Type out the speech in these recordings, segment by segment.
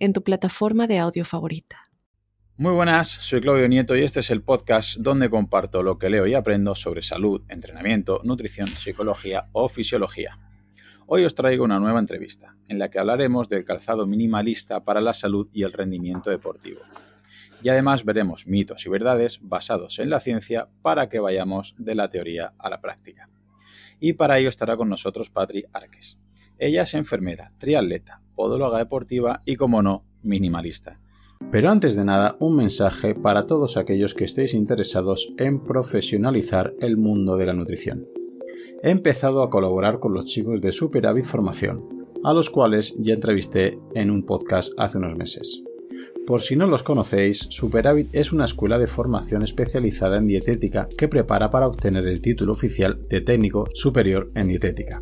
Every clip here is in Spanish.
en tu plataforma de audio favorita. Muy buenas, soy Claudio Nieto y este es el podcast donde comparto lo que leo y aprendo sobre salud, entrenamiento, nutrición, psicología o fisiología. Hoy os traigo una nueva entrevista, en la que hablaremos del calzado minimalista para la salud y el rendimiento deportivo. Y además veremos mitos y verdades basados en la ciencia para que vayamos de la teoría a la práctica. Y para ello estará con nosotros Patri Arques. Ella es enfermera, triatleta, podóloga deportiva y, como no, minimalista pero antes de nada, un mensaje para todos aquellos que estéis interesados en profesionalizar el mundo de la nutrición. He empezado a colaborar con los chicos de Superávit Formación, a los cuales ya entrevisté en un podcast hace unos meses. Por si no los conocéis, Superávit es una escuela de formación especializada en dietética que prepara para obtener el título oficial de técnico superior en dietética.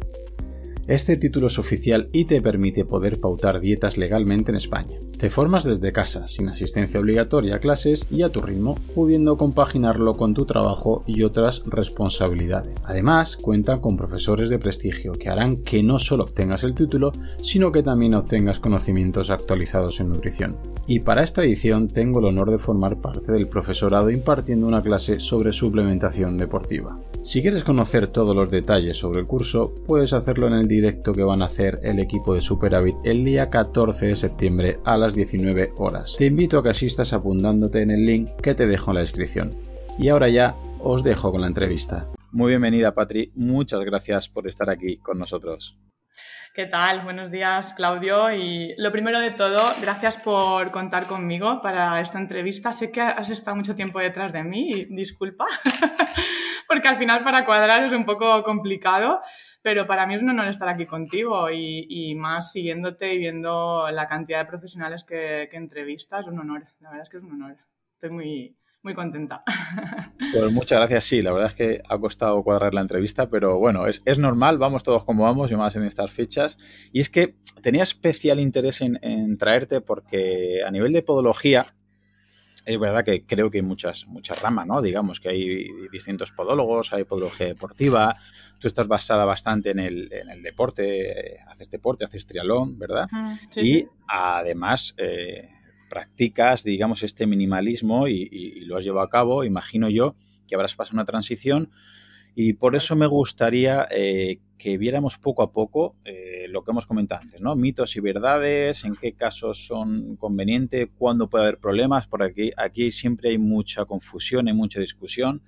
Este título es oficial y te permite poder pautar dietas legalmente en España. Te formas desde casa, sin asistencia obligatoria a clases y a tu ritmo, pudiendo compaginarlo con tu trabajo y otras responsabilidades. Además, cuentan con profesores de prestigio que harán que no solo obtengas el título, sino que también obtengas conocimientos actualizados en nutrición. Y para esta edición tengo el honor de formar parte del profesorado impartiendo una clase sobre suplementación deportiva. Si quieres conocer todos los detalles sobre el curso, puedes hacerlo en el directo que van a hacer el equipo de Superávit el día 14 de septiembre a las 19 horas. Te invito a que asistas apuntándote en el link que te dejo en la descripción. Y ahora ya os dejo con la entrevista. Muy bienvenida, Patri. Muchas gracias por estar aquí con nosotros. ¿Qué tal? Buenos días, Claudio. Y lo primero de todo, gracias por contar conmigo para esta entrevista. Sé que has estado mucho tiempo detrás de mí y disculpa, porque al final para cuadrar es un poco complicado, pero para mí es un honor estar aquí contigo y, más siguiéndote y viendo la cantidad de profesionales que, que entrevistas, un honor. La verdad es que es un honor. Estoy muy, muy contenta. Pues muchas gracias, sí, la verdad es que ha costado cuadrar la entrevista, pero bueno, es, normal, vamos todos como vamos y más en estas fechas. Y es que tenía especial interés en traerte porque a nivel de podología, es verdad que creo que hay muchas, muchas ramas, ¿no? Digamos que hay distintos podólogos, hay podología deportiva, tú estás basada bastante en el, en el deporte, haces deporte, haces trialón, ¿verdad? y además eh, practicas, digamos, este minimalismo y, lo has llevado a cabo, imagino yo que habrás pasado una transición y por eso me gustaría eh, que viéramos poco a poco eh, lo que hemos comentado antes, ¿no? Mitos y verdades, en qué casos son convenientes, cuándo puede haber problemas, porque aquí, aquí siempre hay mucha confusión, hay mucha discusión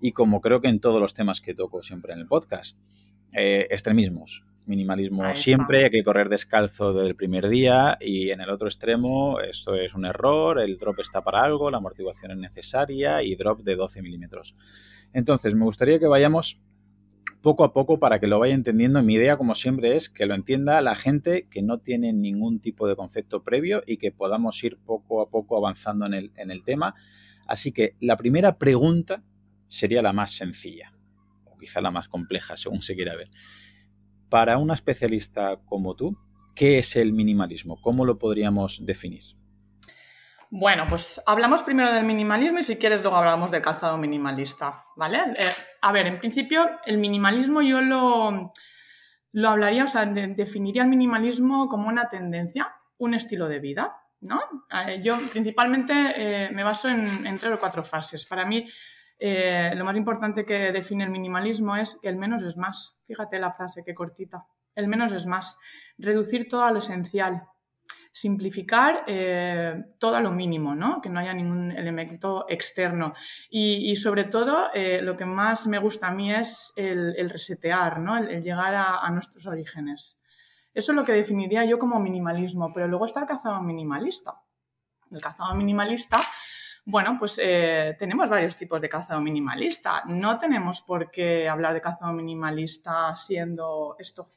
y como creo que en todos los temas que toco siempre en el podcast, eh, extremismos. Minimalismo siempre, hay que correr descalzo desde el primer día y en el otro extremo esto es un error, el drop está para algo, la amortiguación es necesaria y drop de 12 milímetros. Entonces, me gustaría que vayamos poco a poco para que lo vaya entendiendo. Mi idea, como siempre, es que lo entienda la gente que no tiene ningún tipo de concepto previo y que podamos ir poco a poco avanzando en el, en el tema. Así que la primera pregunta sería la más sencilla, o quizá la más compleja, según se quiera ver. Para una especialista como tú, ¿qué es el minimalismo? ¿Cómo lo podríamos definir? Bueno, pues hablamos primero del minimalismo y si quieres luego hablamos del calzado minimalista, ¿vale? Eh, a ver, en principio el minimalismo yo lo, lo hablaría, o sea, definiría el minimalismo como una tendencia, un estilo de vida, ¿no? Eh, yo principalmente eh, me baso en, en, tres o cuatro fases. Para mí eh, lo más importante que define el minimalismo es que el menos es más. Fíjate la frase, qué cortita. El menos es más. Reducir todo a lo esencial. Simplificar eh, todo a lo mínimo, ¿no? Que no haya ningún elemento externo. Y, sobre todo, eh, lo que más me gusta a mí es el, resetear, ¿no? El, llegar a, a, nuestros orígenes. Eso es lo que definiría yo como minimalismo. Pero luego está el cazado minimalista. El cazado minimalista bueno, pues eh, tenemos varios tipos de calzado minimalista. No tenemos por qué hablar de calzado minimalista siendo esto.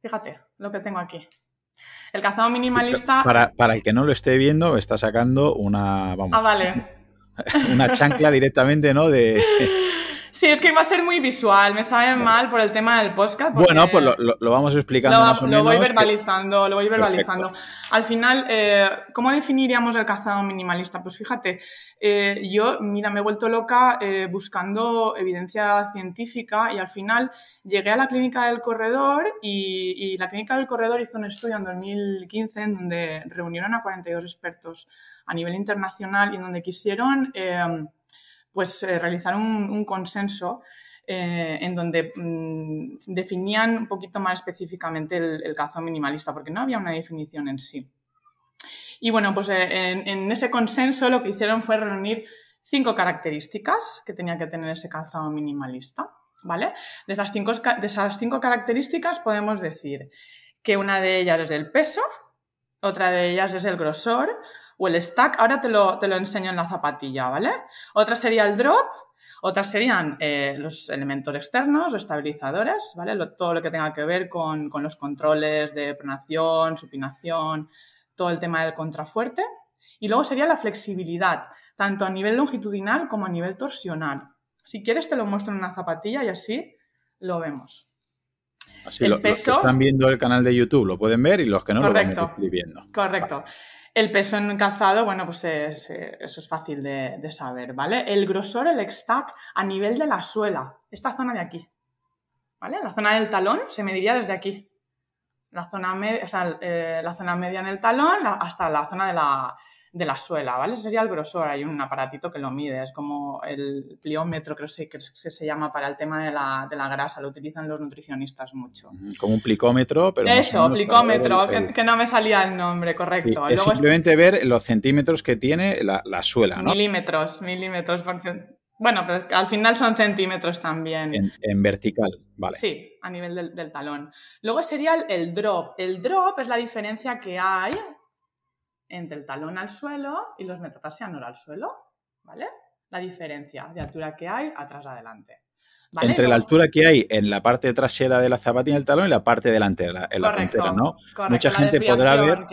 Fíjate lo que tengo aquí. El calzado minimalista... Para, para el que no lo esté viendo, está sacando una... Vamos, ah, vale. Una chancla directamente, ¿no? De... Sí, es que iba a ser muy visual, me sabe mal por el tema del podcast. Bueno, pues lo, vamos explicando lo, más o menos. Lo voy verbalizando, lo voy verbalizando. Al final, eh, ¿cómo definiríamos el calzado minimalista? Pues fíjate, eh, yo, mira, me he vuelto loca eh, buscando evidencia científica y al final llegué a la clínica del corredor y, y, la clínica del corredor hizo un estudio en 2015 en donde reunieron a 42 expertos a nivel internacional y en donde quisieron pues eh, realizar un, consenso eh, en donde mm, definían un poquito más específicamente el, el, calzado minimalista, porque no había una definición en sí. Y bueno, pues eh, en, ese consenso lo que hicieron fue reunir cinco características que tenía que tener ese calzado minimalista, ¿vale? De cinco, de esas cinco características podemos decir que una de ellas es el peso, otra de ellas es el grosor, o el stack, ahora te lo, te lo enseño en la zapatilla, ¿vale? Otra sería el drop, otras serían eh, los elementos externos, estabilizadores, ¿vale? todo lo que tenga que ver con, los controles de pronación, supinación, todo el tema del contrafuerte. Y luego sería la flexibilidad, tanto a nivel longitudinal como a nivel torsional. Si quieres te lo muestro en una zapatilla y así lo vemos. Así el peso... los que están viendo el canal de YouTube lo pueden ver y los que no lo van escribiendo. Correcto. El peso en calzado, bueno, pues eso es fácil de, saber, ¿vale? El grosor, el stack a nivel de la suela, esta zona de aquí, ¿vale? La zona del talón se mediría desde aquí. La zona, o sea, eh, la zona media en el talón hasta la zona de la, de la suela, ¿vale? Ese sería el grosor. Hay un aparatito que lo mide, es como el pliómetro, creo que, que se llama para el tema de la, de la, grasa, lo utilizan los nutricionistas mucho. Como un plicómetro, pero... Eso, plicómetro, que, no me salía el nombre, correcto. es simplemente ver los centímetros que tiene la, la suela, ¿no? Milímetros, milímetros. Bueno, pero al final son centímetros también. En, vertical, vale. Sí, a nivel del, del talón. Luego sería el, el drop. El drop es la diferencia que hay entre el talón al suelo y los metatarsianos al suelo, ¿vale? La diferencia de altura que hay atrás adelante. Entre la altura que hay en la parte trasera de la zapatilla del talón y la parte delantera, en la puntera, ¿no? Mucha gente podrá ver.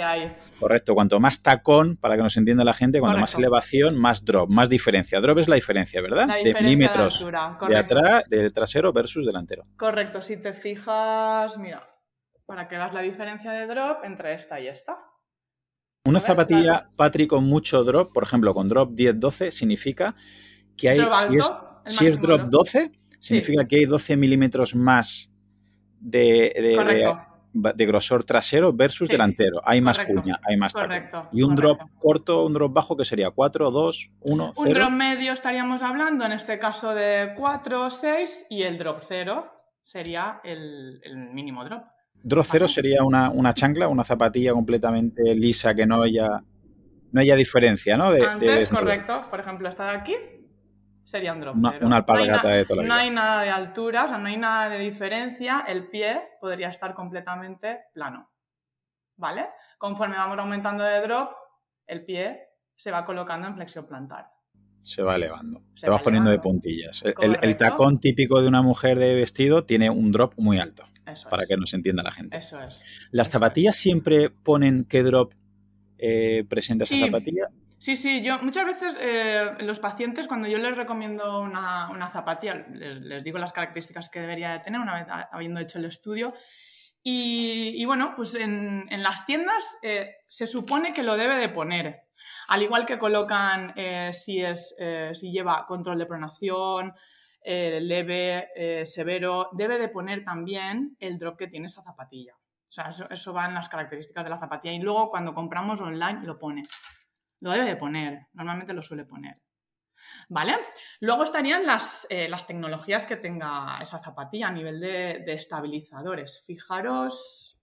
Correcto, cuanto más tacón, para que nos entienda la gente, cuanto más elevación, más drop, más diferencia. Drop es la diferencia, ¿verdad? de milímetros de, de, atrás, del trasero versus delantero. Correcto, si te fijas, mira, para que veas la diferencia de drop entre esta y esta. Una zapatilla, Patri, con mucho drop, por ejemplo, con drop 10-12, significa que hay. si, es, drop 12, significa que hay 12 milímetros más de, de, grosor trasero versus delantero. Hay más cuña, hay más correcto, Y un drop corto, un drop bajo, que sería 4, 2, 1, 0. Un drop medio estaríamos hablando, en este caso, de 4, 6, y el drop 0 sería el mínimo drop. Drop cero sería una, una, chancla, una zapatilla completamente lisa que no haya, no haya diferencia, ¿no? De, Antes, correcto. Por ejemplo, esta de aquí sería un drop una, Una alpargata de toda la vida. No hay nada de altura, o sea, no hay nada de diferencia. El pie podría estar completamente plano. ¿Vale? Conforme vamos aumentando de drop, el pie se va colocando en flexión plantar. Se va elevando. Se Te vas poniendo de puntillas. el, tacón típico de una mujer de vestido tiene un drop muy alto para que nos entienda la gente. Eso es. ¿Las zapatillas siempre ponen qué drop eh, presenta esa zapatilla? Sí, sí, yo muchas veces eh, los pacientes cuando yo les recomiendo una, zapatilla, les, digo las características que debería tener una vez habiendo hecho el estudio. Y, bueno, pues en, las tiendas eh, se supone que lo debe de poner. Al igual que colocan si, es, si lleva control de pronación, eh, leve, eh, severo, debe de poner también el drop que tiene esa zapatilla. O sea, eso, eso va en las características de la zapatilla. Y luego cuando compramos online lo pone. Lo debe de poner. Normalmente lo suele poner. ¿Vale? Luego estarían las, eh, las, tecnologías que tenga esa zapatilla a nivel de, de estabilizadores. Fijaros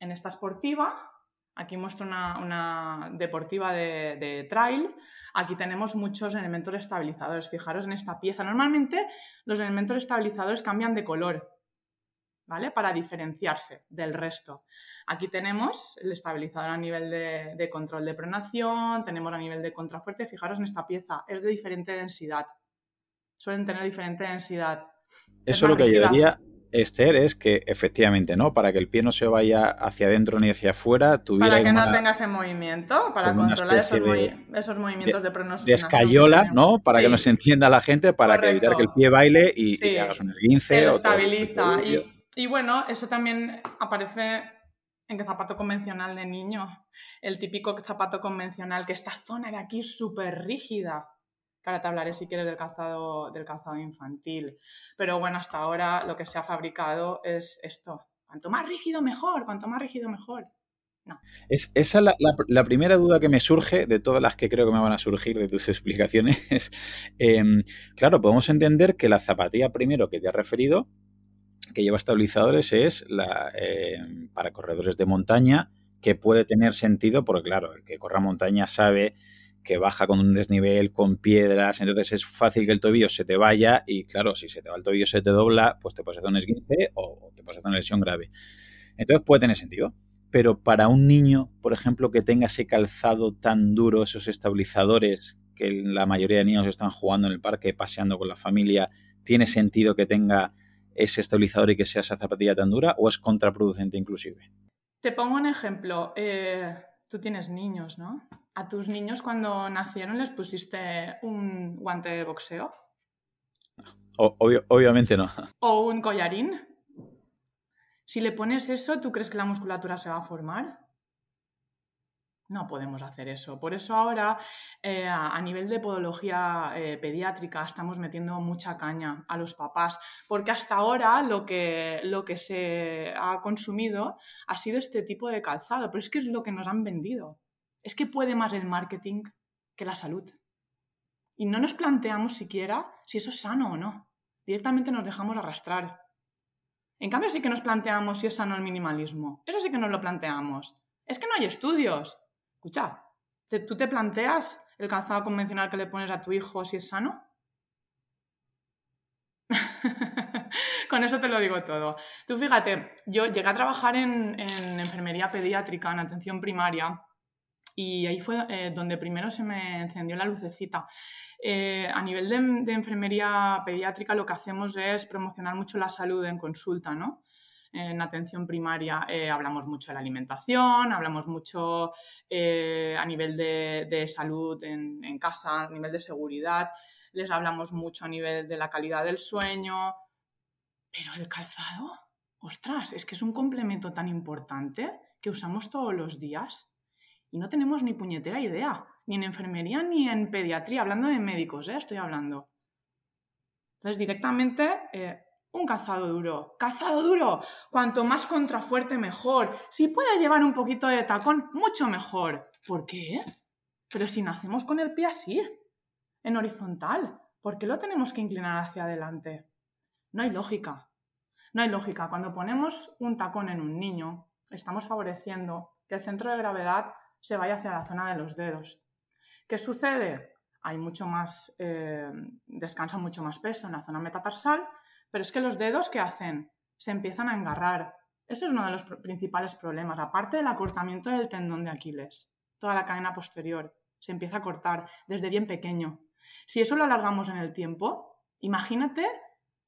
en esta esportiva, Aquí muestro una, deportiva de, trail. Aquí tenemos muchos elementos estabilizadores. Fijaros en esta pieza. Normalmente los elementos estabilizadores cambian de color, ¿vale? Para diferenciarse del resto. Aquí tenemos el estabilizador a nivel de, control de pronación, tenemos a nivel de contrafuerte. Fijaros en esta pieza, es de diferente densidad. Suelen tener diferente densidad. Eso lo que ayudaría Esther, es que efectivamente, ¿no? Para que el pie no se vaya hacia adentro ni hacia afuera, tuviera Para que no tenga ese movimiento, para controlar esos, movimientos de, de De escayola, ¿no? Para que no se entienda la gente, para que evitar que el pie baile y, te hagas un esguince. o estabiliza. y, bueno, eso también aparece en qué zapato convencional de niño. El típico zapato convencional, que esta zona de aquí es súper rígida Ahora te hablaré si quieres del calzado, del infantil. Pero bueno, hasta ahora lo que se ha fabricado es esto. Cuanto más rígido, mejor. Cuanto más rígido, mejor. No. Es, esa es la, primera duda que me surge de todas las que creo que me van a surgir de tus explicaciones. Em, claro, podemos entender que la zapatilla primero que te has referido, que lleva estabilizadores, es la em, para corredores de montaña, que puede tener sentido, porque claro, el que corra montaña sabe que baja con un desnivel, con piedras, entonces es fácil que el tobillo se te vaya y claro, si se te va el tobillo, se te dobla, pues te puedes hacer un esguince o te puedes hacer una lesión grave. Entonces puede tener sentido. Pero para un niño, por ejemplo, que tenga ese calzado tan duro, esos estabilizadores que la mayoría de niños están jugando en el parque, paseando con la familia, ¿tiene sentido que tenga ese estabilizador y que sea esa zapatilla tan dura o es contraproducente inclusive? Te pongo un ejemplo. Eh, tú tienes niños, ¿no? ¿A tus niños cuando nacieron les pusiste un guante de boxeo? obviamente no. ¿O un collarín? Si le pones eso, ¿tú crees que la musculatura se va a formar? No podemos hacer eso. Por eso ahora, eh, a nivel de podología eh, pediátrica, estamos metiendo mucha caña a los papás, porque hasta ahora lo que, lo que se ha consumido ha sido este tipo de calzado, pero es que es lo que nos han vendido es que puede más el marketing que la salud. Y no nos planteamos siquiera si eso es sano o no. Directamente nos dejamos arrastrar. En cambio sí que nos planteamos si es sano el minimalismo. Eso sí que nos lo planteamos. Es que no hay estudios. Escucha, ¿tú te planteas el calzado convencional que le pones a tu hijo si es sano? Con eso te lo digo todo. Tú fíjate, yo llegué a trabajar en, en enfermería pediátrica, en atención primaria, y ahí fue eh, donde primero se me encendió la lucecita. Eh, a nivel de, enfermería pediátrica lo que hacemos es promocionar mucho la salud en consulta, ¿no? En atención primaria eh, hablamos mucho de la alimentación, hablamos mucho a nivel de, salud en, en, casa, a nivel de seguridad, les hablamos mucho a nivel de la calidad del sueño, pero el calzado, ostras, es que es un complemento tan importante que usamos todos los días y no tenemos ni puñetera idea, ni en enfermería ni en pediatría, hablando de médicos, ¿eh? estoy hablando. Entonces, directamente, eh, un calzado duro. Calzado duro, cuanto más contrafuerte mejor. Si puede llevar un poquito de tacón, mucho mejor. ¿Por qué? Pero si nacemos con el pie así, en horizontal, ¿por qué lo tenemos que inclinar hacia adelante? No hay lógica. No hay lógica. Cuando ponemos un tacón en un niño, estamos favoreciendo que el centro de gravedad se vaya hacia la zona de los dedos. ¿Qué sucede? Hay mucho más, eh, descansa mucho más peso en la zona metatarsal, pero es que los dedos, ¿qué hacen? Se empiezan a engarrar. Ese es uno de los principales problemas, aparte del acortamiento del tendón de Aquiles. Toda la cadena posterior se empieza a cortar desde bien pequeño. Si eso lo alargamos en el tiempo, imagínate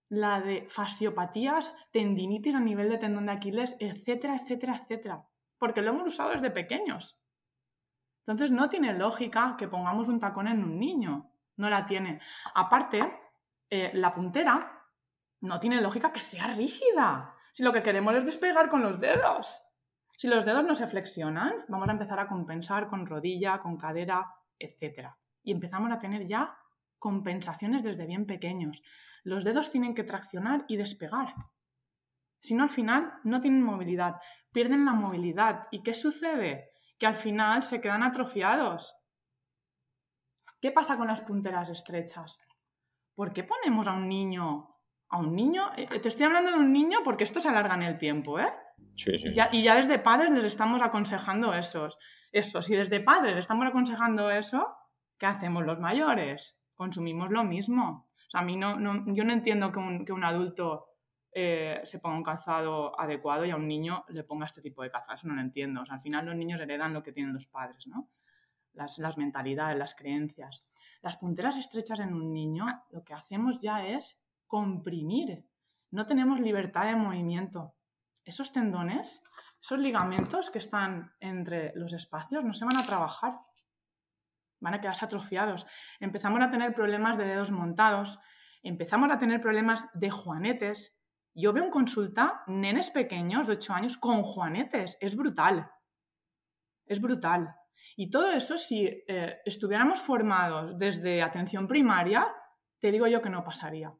la de fasciopatías, tendinitis a nivel de tendón de Aquiles, etcétera, etcétera, etcétera. Porque lo hemos usado desde pequeños. Entonces no tiene lógica que pongamos un tacón en un niño. No la tiene. Aparte, eh, la puntera no tiene lógica que sea rígida. Si lo que queremos es despegar con los dedos. Si los dedos no se flexionan, vamos a empezar a compensar con rodilla, con cadera, etc. Y empezamos a tener ya compensaciones desde bien pequeños. Los dedos tienen que traccionar y despegar. Si no, al final no tienen movilidad, pierden la movilidad. ¿Y qué sucede? Que al final se quedan atrofiados. ¿Qué pasa con las punteras estrechas? ¿Por qué ponemos a un niño? A un niño, eh, te estoy hablando de un niño porque esto se alarga en el tiempo, ¿eh? Sí, sí. Y, ya, desde padres les estamos aconsejando esos, eso. Si desde padres les estamos aconsejando eso, ¿qué hacemos los mayores? Consumimos lo mismo. O sea, a mí no, yo no entiendo que un, que un adulto eh, se ponga un calzado adecuado y a un niño le ponga este tipo de calzado. Eso no lo entiendo. al final los niños heredan lo que tienen los padres, ¿no? Las, las, mentalidades, las creencias. Las punteras estrechas en un niño lo que hacemos ya es comprimir. no tenemos libertad de movimiento. Esos tendones, esos ligamentos que están entre los espacios, no se van a trabajar. Van a quedarse atrofiados. Empezamos a tener problemas de dedos montados, empezamos a tener problemas de juanetes. Yo veo en consulta nenes pequeños de 8 años con juanetes. Es brutal. Es brutal. Y todo eso, si eh, estuviéramos formados desde atención primaria, te digo yo que no pasaría.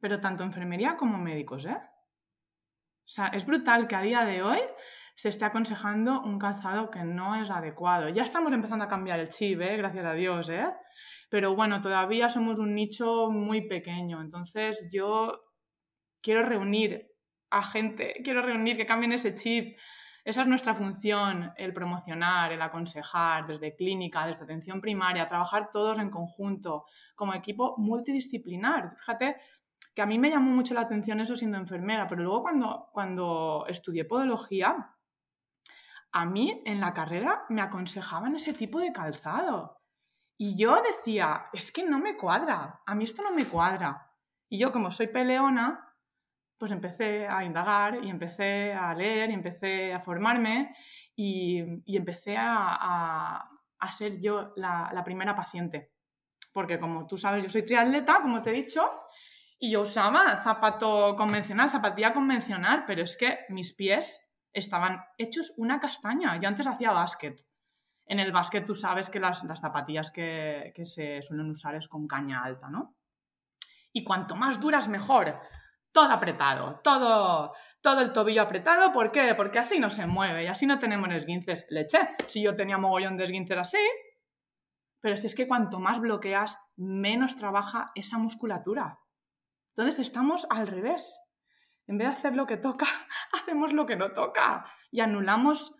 Pero tanto enfermería como médicos, ¿eh? O sea, es brutal que a día de hoy se esté aconsejando un calzado que no es adecuado. Ya estamos empezando a cambiar el chip, ¿eh? gracias a Dios, ¿eh? Pero bueno, todavía somos un nicho muy pequeño. Entonces yo quiero reunir a gente, quiero reunir que cambien ese chip. Esa es nuestra función, el promocionar, el aconsejar desde clínica, desde atención primaria, trabajar todos en conjunto, como equipo multidisciplinar. Fíjate que a mí me llamó mucho la atención eso siendo enfermera, pero luego cuando, cuando estudié podología, a mí en la carrera me aconsejaban ese tipo de calzado. Y yo decía, es que no me cuadra, a mí esto no me cuadra. Y yo como soy peleona, pues empecé a indagar y empecé a leer y empecé a formarme y, empecé a, ser yo la, la, primera paciente. Porque como tú sabes, yo soy triatleta, como te he dicho, y yo usaba zapato convencional, zapatilla convencional, pero es que mis pies estaban hechos una castaña. Yo antes hacía básquet. En el básquet tú sabes que las, zapatillas que, se suelen usar es con caña alta, ¿no? Y cuanto más duras, mejor. Todo apretado, todo, todo el tobillo apretado. ¿Por qué? Porque así no se mueve y así no tenemos esguinces. Leche, si yo tenía mogollón de esguinces así. Pero si es que cuanto más bloqueas, menos trabaja esa musculatura. Entonces estamos al revés. En vez de hacer lo que toca, hacemos lo que no toca y anulamos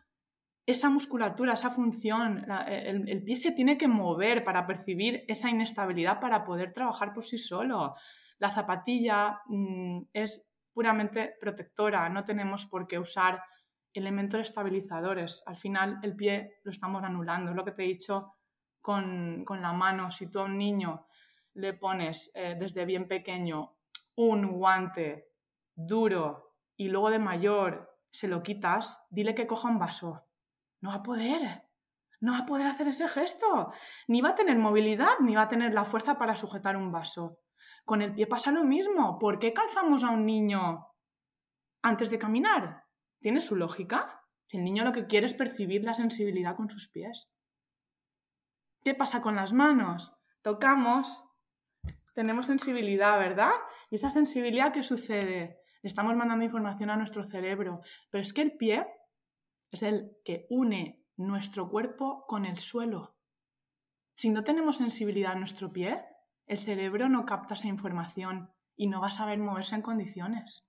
esa musculatura, esa función. el, pie se tiene que mover para percibir esa inestabilidad para poder trabajar por sí solo. La zapatilla mm, es puramente protectora, no tenemos por qué usar elementos estabilizadores. Al final el pie lo estamos anulando. Es lo que te he dicho con, la mano. Si tú a un niño le pones eh, desde bien pequeño un guante duro y luego de mayor se lo quitas, dile que coja un vaso. No va a poder. No va a poder hacer ese gesto. Ni va a tener movilidad, ni va a tener la fuerza para sujetar un vaso. Con el pie pasa lo mismo. ¿Por qué calzamos a un niño antes de caminar? ¿Tiene su lógica? El niño lo que quiere es percibir la sensibilidad con sus pies. ¿Qué pasa con las manos? Tocamos, tenemos sensibilidad, ¿verdad? Y esa sensibilidad, ¿qué sucede? Estamos mandando información a nuestro cerebro, pero es que el pie es el que une nuestro cuerpo con el suelo. Si no tenemos sensibilidad en nuestro pie, el cerebro no capta esa información y no va a saber moverse en condiciones.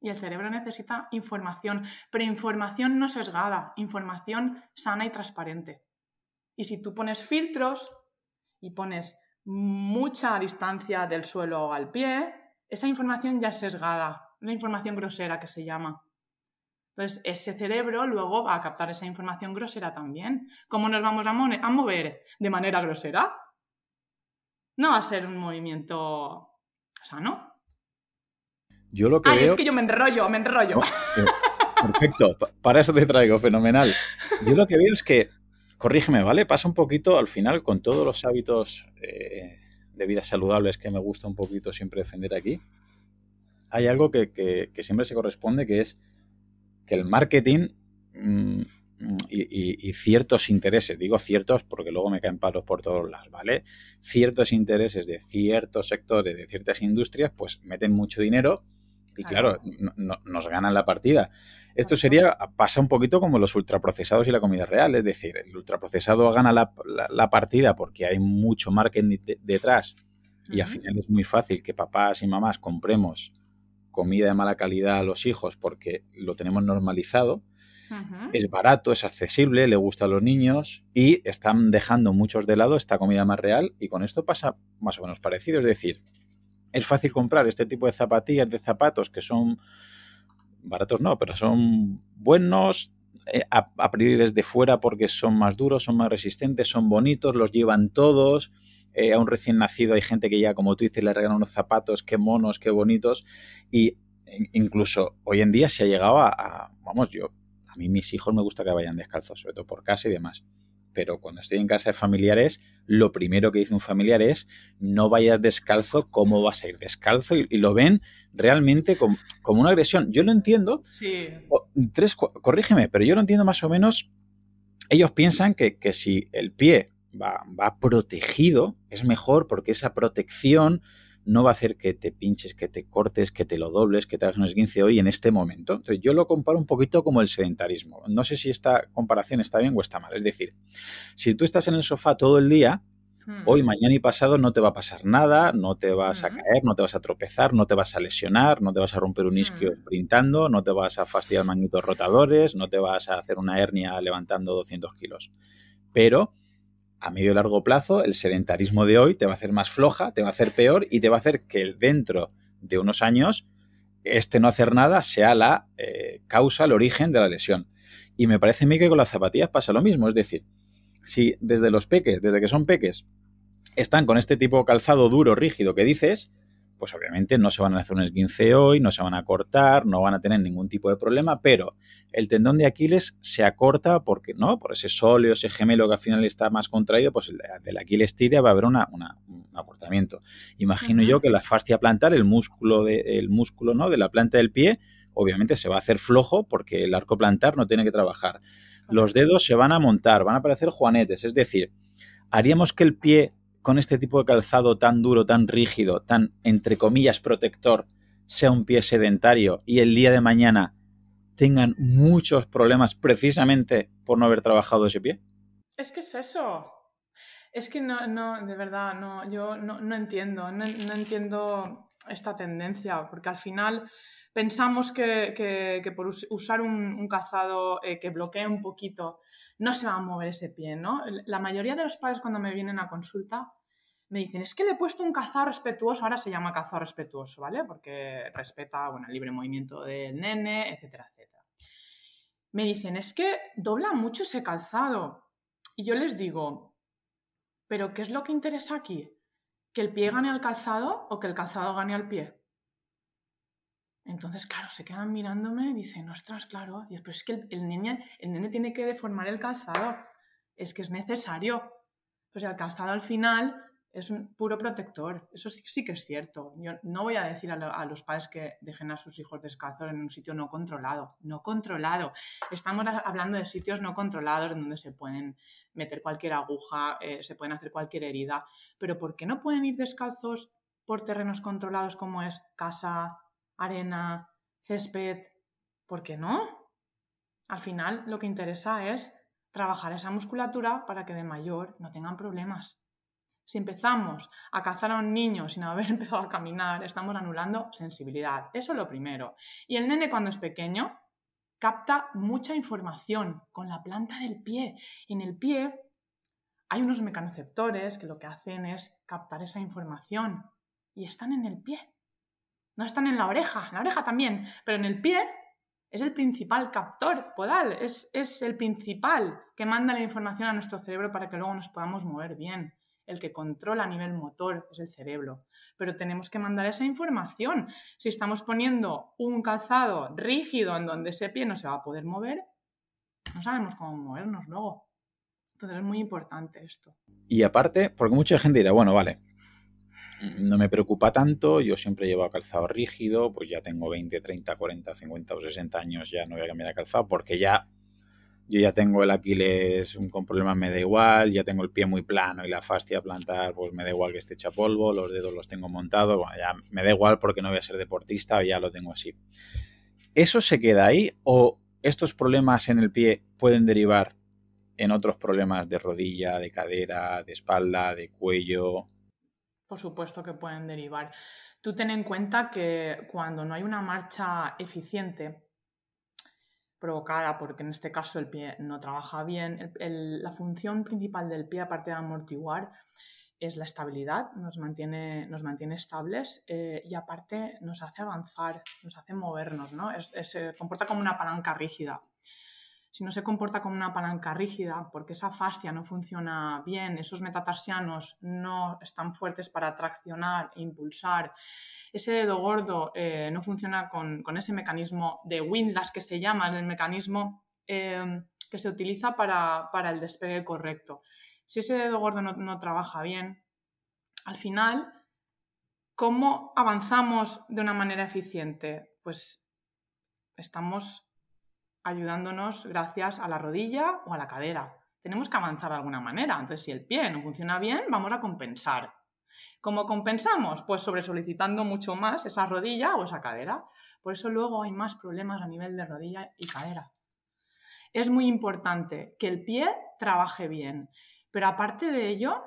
Y el cerebro necesita información, pero información no sesgada, información sana y transparente. Y si tú pones filtros y pones mucha distancia del suelo al pie, esa información ya es sesgada, una información grosera que se llama. Entonces, ese cerebro luego va a captar esa información grosera también. ¿Cómo nos vamos a, mover? ¿De manera grosera? No va a ser un movimiento sano. Yo lo que Ay, es que yo me enrollo, me enrollo. Eh, perfecto, para eso te traigo, fenomenal. Yo lo que veo es que corrígeme, ¿vale? Pasa un poquito al final con todos los hábitos eh, de vida saludables que me gusta un poquito siempre defender aquí. Hay algo que, siempre se corresponde, que es que el marketing mm, y, ciertos intereses, digo ciertos porque luego me caen palos por todos lados, ¿vale? Ciertos intereses de ciertos sectores, de ciertas industrias, pues meten mucho dinero y claro, nos ganan la partida. Esto sería, pasa un poquito como los ultraprocesados y la comida real, es decir, el ultraprocesado gana la, partida porque hay mucho marketing detrás y al final es muy fácil que papás y mamás compremos comida de mala calidad a los hijos porque lo tenemos normalizado. Es barato, es accesible, le gusta a los niños y están dejando muchos de lado esta comida más real y con esto pasa más o menos parecido. Es decir, es fácil comprar este tipo de zapatillas, de zapatos que son baratos, no, pero son buenos, eh, a, priori desde fuera porque son más duros, son más resistentes, son bonitos, los llevan todos, eh, a un recién nacido hay gente que ya, como tú dices, le regalan unos zapatos, qué monos, qué bonitos. Y incluso hoy en día se ha llegado a, vamos, yo, mí mis hijos me gusta que vayan descalzos, sobre todo por casa y demás. Pero cuando estoy en casa de familiares, lo primero que dice un familiar es no vayas descalzo, ¿cómo vas a ir descalzo? Y, lo ven realmente como, una agresión. Yo lo entiendo. Sí. Tres, corrígeme, pero yo lo entiendo más o menos. Ellos piensan que, que si el pie va, va protegido, es mejor porque esa protección no va a hacer que te pinches, que te cortes, que te lo dobles, que te hagas un esguince hoy en este momento. Entonces, yo lo comparo un poquito como el sedentarismo. No sé si esta comparación está bien o está mal. Es decir, si tú estás en el sofá todo el día, hoy, hmm. mañana y pasado no te va a pasar nada, no te vas a hmm. caer, no te vas a tropezar, no te vas a lesionar, no te vas a romper un isquio hmm. sprintando, no te vas a fastidiar magnitos rotadores, no te vas a hacer una hernia levantando 200 kilos. Pero a medio y largo plazo, el sedentarismo de hoy te va a hacer más floja, te va a hacer peor y te va a hacer que dentro de unos años este no hacer nada sea la eh, causa, el origen de la lesión. Y me parece a mí que con las zapatillas pasa lo mismo. Es decir, si desde los peques, desde que son peques, están con este tipo de calzado duro, rígido que dices, pues obviamente no se van a hacer un esguince hoy, no se van a cortar, no van a tener ningún tipo de problema, pero el tendón de Aquiles se acorta porque, ¿no? Por ese sóleo, ese gemelo que al final está más contraído, pues el del Aquiles tira va a haber un acortamiento. Imagino yo que la fascia plantar, el músculo, de, músculo ¿no? de la planta del pie, obviamente se va a hacer flojo porque el arco plantar no tiene que trabajar. Los dedos se van a montar, van a aparecer juanetes, es decir, haríamos que el pie con este tipo de calzado tan duro, tan rígido, tan, entre comillas, protector, sea un pie sedentario y el día de mañana tengan muchos problemas precisamente por no haber trabajado ese pie? Es que es eso. Es que no, no de verdad, no, yo no, entiendo, no, entiendo esta tendencia, porque al final pensamos que, por usar un, calzado eh, que bloquee un poquito no se va a mover ese pie, ¿no? La mayoría de los padres cuando me vienen a consulta me dicen, es que le he puesto un calzado respetuoso, ahora se llama calzado respetuoso, ¿vale? Porque respeta, bueno, el libre movimiento del nene, etcétera, etcétera. Me dicen, es que dobla mucho ese calzado. Y yo les digo, ¿pero qué es lo que interesa aquí? ¿Que el pie gane al calzado o que el calzado gane al pie? Entonces, claro, se quedan mirándome y dicen, ostras, claro, y después es que el, niño, el nene tiene que deformar el calzado, es que es necesario. Pues el calzado al final es un puro protector, eso sí, que es cierto. Yo no voy a decir a, los padres que dejen a sus hijos descalzos en un sitio no controlado, no controlado. Estamos hablando de sitios no controlados en donde se pueden meter cualquier aguja, eh, se pueden hacer cualquier herida, pero ¿por qué no pueden ir descalzos por terrenos controlados como es casa, arena, césped, ¿por qué no? Al final lo que interesa es trabajar esa musculatura para que de mayor no tengan problemas. Si empezamos a cazar a un niño sin haber empezado a caminar, estamos anulando sensibilidad. Eso es lo primero. Y el nene cuando es pequeño capta mucha información con la planta del pie. En el pie hay unos mecanoceptores que lo que hacen es captar esa información y están en el pie. No están en la oreja, en la oreja también, pero en el pie es el principal captor podal, es, es el principal que manda la información a nuestro cerebro para que luego nos podamos mover bien. El que controla a nivel motor es el cerebro. Pero tenemos que mandar esa información. Si estamos poniendo un calzado rígido en donde ese pie no se va a poder mover, no sabemos cómo movernos luego. Entonces es muy importante esto. Y aparte, porque mucha gente dirá, bueno, vale, no me preocupa tanto, yo siempre he llevado calzado rígido, pues ya tengo 20, 30, 40, 50 o 60 años, ya no voy a cambiar de calzado porque ya yo ya tengo el Aquiles con problemas, me da igual, ya tengo el pie muy plano y la fascia plantar, pues me da igual que esté hecha polvo, los dedos los tengo montados, bueno, ya me da igual porque no voy a ser deportista, ya lo tengo así. ¿Eso se queda ahí o estos problemas en el pie pueden derivar en otros problemas de rodilla, de cadera, de espalda, de cuello? Por supuesto que pueden derivar. Tú ten en cuenta que cuando no hay una marcha eficiente, provocada porque en este caso el pie no trabaja bien, la función principal del pie, aparte de amortiguar, es la estabilidad, nos mantiene, nos mantiene estables eh, y aparte nos hace avanzar, nos hace movernos, ¿no? se comporta como una palanca rígida. Si no se comporta como una palanca rígida, porque esa fascia no funciona bien, esos metatarsianos no están fuertes para traccionar e impulsar, ese dedo gordo eh, no funciona con, ese mecanismo de Windlass que se llama, el mecanismo eh, que se utiliza para, el despegue correcto. Si ese dedo gordo no trabaja bien, al final, ¿cómo avanzamos de una manera eficiente? Pues estamos ayudándonos gracias a la rodilla o a la cadera. Tenemos que avanzar de alguna manera. Entonces, si el pie no funciona bien, vamos a compensar. ¿Cómo compensamos? Pues sobre solicitando mucho más esa rodilla o esa cadera. Por eso luego hay más problemas a nivel de rodilla y cadera. Es muy importante que el pie trabaje bien, pero aparte de ello,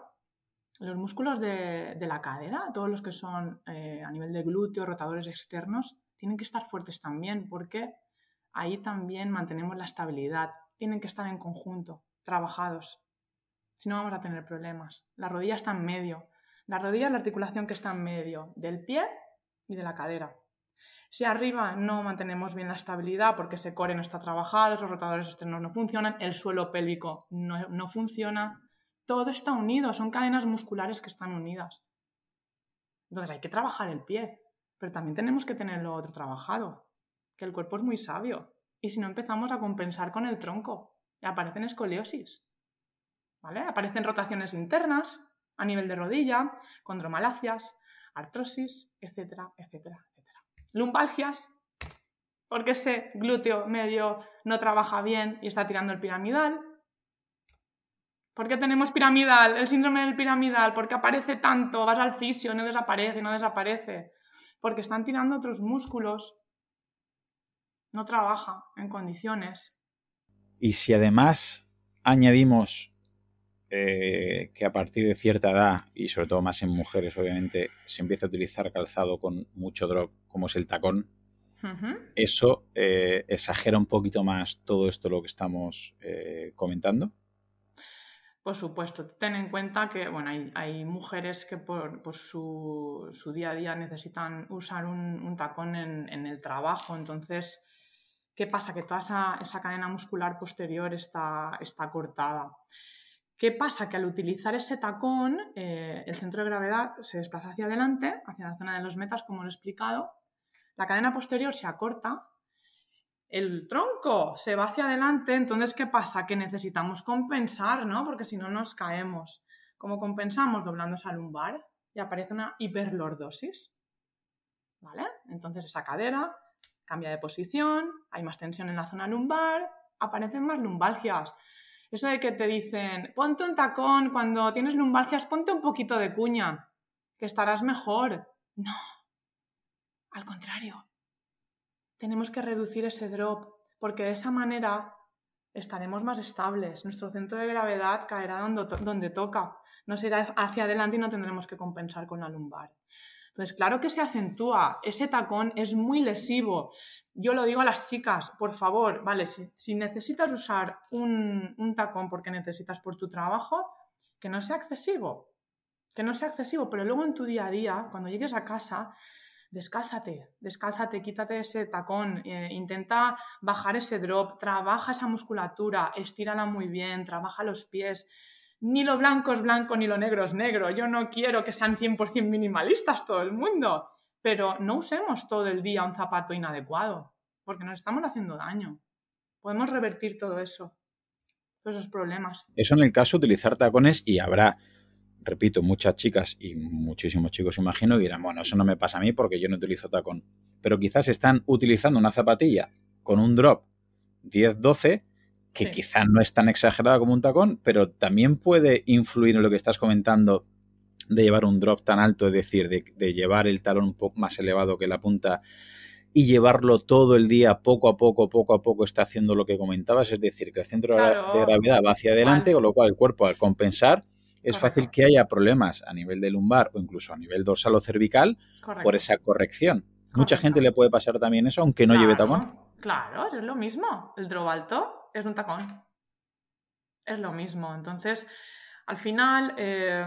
los músculos de, la cadera, todos los que son eh, a nivel de glúteo, rotadores externos, tienen que estar fuertes también porque ahí también mantenemos la estabilidad. Tienen que estar en conjunto, trabajados. Si no vamos a tener problemas. La rodilla está en medio. La rodilla es la articulación que está en medio del pie y de la cadera. Si arriba no mantenemos bien la estabilidad porque ese core no está trabajado, esos rotadores externos no funcionan, el suelo pélvico no, no funciona, todo está unido, son cadenas musculares que están unidas. Entonces hay que trabajar el pie, pero también tenemos que tener lo otro trabajado que el cuerpo es muy sabio. Y si no empezamos a compensar con el tronco, aparecen escoliosis. Aparecen rotaciones internas a nivel de rodilla, condromalacias, artrosis, etcétera, etcétera, etcétera. Lumbalgias, porque ese glúteo medio no trabaja bien y está tirando el piramidal. ¿Por qué tenemos piramidal? El síndrome del piramidal, porque aparece tanto, vas al fisio, no desaparece, no desaparece. Porque están tirando otros músculos no trabaja en condiciones. Y si además añadimos eh, que a partir de cierta edad, y sobre todo más en mujeres, obviamente, se empieza a utilizar calzado con mucho drop, como es el tacón, eso eh, exagera un poquito más todo esto lo que estamos eh, comentando. Por supuesto, ten en cuenta que bueno, hay, mujeres que por, su, día a día necesitan usar un, tacón en, en, el trabajo, entonces ¿Qué pasa? Que toda esa, cadena muscular posterior está, está, cortada. ¿Qué pasa? Que al utilizar ese tacón, eh, el centro de gravedad se desplaza hacia adelante, hacia la zona de los metas, como lo he explicado. La cadena posterior se acorta, el tronco se va hacia adelante, entonces ¿qué pasa? Que necesitamos compensar, ¿no? Porque si no nos caemos. ¿Cómo compensamos? Doblando esa lumbar y aparece una hiperlordosis. ¿Vale? Entonces esa cadera cambia de posición, hay más tensión en la zona lumbar, aparecen más lumbalgias. Eso de que te dicen, ponte un tacón, cuando tienes lumbalgias, ponte un poquito de cuña, que estarás mejor. No, al contrario. Tenemos que reducir ese drop, porque de esa manera estaremos más estables. Nuestro centro de gravedad caerá donde, toca. No será hacia adelante y no tendremos que compensar con la lumbar. Entonces, claro que se acentúa, ese tacón es muy lesivo. Yo lo digo a las chicas, por favor, vale, si, necesitas usar un, un, tacón porque necesitas por tu trabajo, que no sea excesivo, que no sea excesivo, pero luego en tu día a día, cuando llegues a casa, descálzate, descálzate, quítate ese tacón, eh, intenta bajar ese drop, trabaja esa musculatura, estírala muy bien, trabaja los pies, ni lo blanco es blanco ni lo negro es negro. Yo no quiero que sean 100% minimalistas todo el mundo, pero no usemos todo el día un zapato inadecuado, porque nos estamos haciendo daño. Podemos revertir todo eso, todos esos problemas. Eso en el caso de utilizar tacones y habrá, repito, muchas chicas y muchísimos chicos, imagino, que dirán, bueno, eso no me pasa a mí porque yo no utilizo tacón. Pero quizás están utilizando una zapatilla con un drop 10-12 que quizás no es tan exagerada como un tacón, pero también puede influir en lo que estás comentando de llevar un drop tan alto, es decir, de, llevar el talón un poco más elevado que la punta y llevarlo todo el día, poco a poco, poco a poco, está haciendo lo que comentabas, es decir, que el centro de gravedad va hacia adelante, con lo cual el cuerpo al compensar es fácil que haya problemas a nivel de lumbar o incluso a nivel dorsal o cervical por esa corrección. Mucha gente le puede pasar también eso, aunque no lleve tacón. Claro, es lo mismo. El drop es un tacón. Es lo mismo. Entonces, al final eh,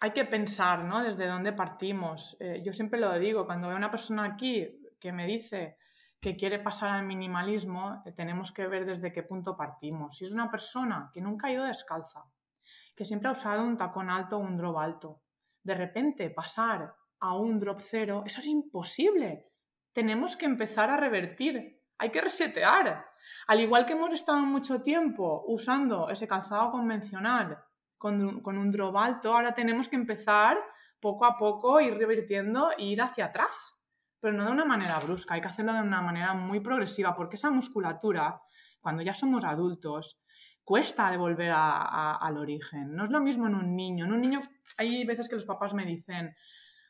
hay que pensar, ¿no? Desde dónde partimos. Eh, yo siempre lo digo, cuando veo una persona aquí que me dice que quiere pasar al minimalismo, eh, tenemos que ver desde qué punto partimos. Si es una persona que nunca ha ido descalza, que siempre ha usado un tacón alto o un drop alto, de repente pasar a un drop cero, eso es imposible. Tenemos que empezar a revertir, hay que resetear. Al igual que hemos estado mucho tiempo usando ese calzado convencional con, con un drop alto, ahora tenemos que empezar poco a poco, ir revirtiendo e ir hacia atrás pero no de una manera brusca, hay que hacerlo de una manera muy progresiva, porque esa musculatura, cuando ya somos adultos, cuesta devolver al origen. No es lo mismo en un niño. En un niño hay veces que los papás me dicen,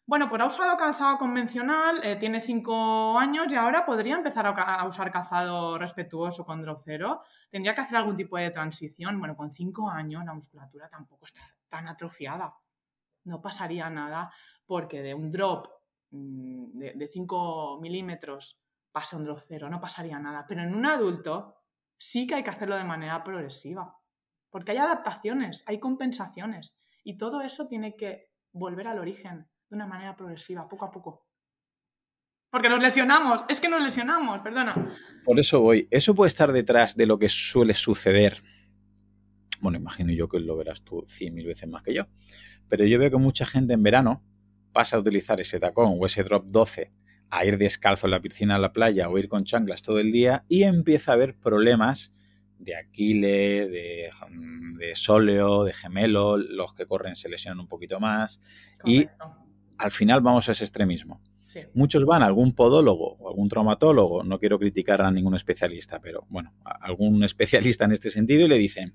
bueno, pues ha usado calzado convencional, eh, tiene cinco años y ahora podría empezar a, usar calzado respetuoso con drop cero. Tendría que hacer algún tipo de transición. Bueno, con cinco años la musculatura tampoco está tan atrofiada. No pasaría nada porque de un drop Mm, de, 5 milímetros pase un drop cero, no pasaría nada. Pero en un adulto sí que hay que hacerlo de manera progresiva, porque hay adaptaciones, hay compensaciones y todo eso tiene que volver al origen de una manera progresiva, poco a poco. Porque nos lesionamos, es que nos lesionamos, perdona. Por eso voy, eso puede estar detrás de lo que suele suceder. Bueno, imagino yo que lo verás tú cien mil veces más que yo. Pero yo veo que mucha gente en verano pasa a utilizar ese tacón o ese drop 12 a ir descalzo en la piscina a la playa o ir con chanclas todo el día y empieza a haber problemas de Aquiles, de, mm, de sóleo, de gemelo, los que corren se lesionan un poquito más y al final vamos a ese extremismo. Muchos van a algún podólogo o algún traumatólogo, no quiero criticar a ningún especialista, pero bueno, algún especialista en este sentido y le dicen,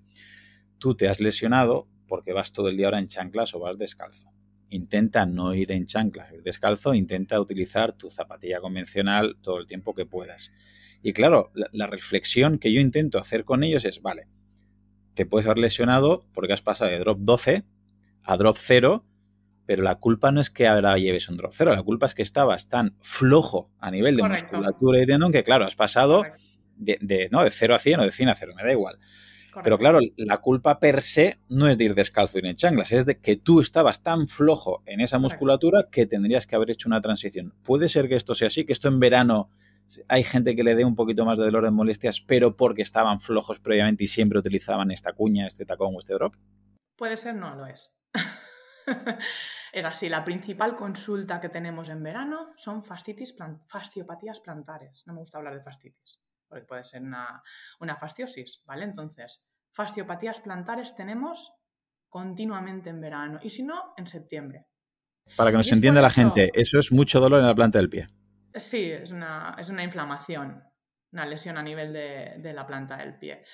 tú te has lesionado porque vas todo el día ahora en chanclas o vas descalzo intenta no ir en chanclas, ir descalzo, intenta utilizar tu zapatilla convencional todo el tiempo que puedas. Y claro, la, reflexión que yo intento hacer con ellos es, vale, te puedes haber lesionado porque has pasado de drop 12 a drop 0, pero la culpa no es que ahora lleves un drop 0, la culpa es que estabas tan flojo a nivel de musculatura y tendón que, claro, has pasado de, de, no, de 0 a 100 o de 100 a 0, me da igual. Pero claro, la culpa per se no es de ir descalzo y en chanclas, es de que tú estabas tan flojo en esa musculatura que tendrías que haber hecho una transición. Puede ser que esto sea así, que esto en verano hay gente que le dé un poquito más de dolor de molestias, pero porque estaban flojos previamente y siempre utilizaban esta cuña, este tacón o este drop. Puede ser, no lo es. es así, la principal consulta que tenemos en verano son fascitis, fasciopatías plantares. No me gusta hablar de fascitis porque puede ser una, una fasciosis, ¿vale? Entonces, fasciopatías plantares tenemos continuamente en verano y si no, en septiembre. Para que nos entienda la gente, eso es mucho dolor en la planta del pie. Sí, es una, es una inflamación, una lesión a nivel de, de, la planta del pie.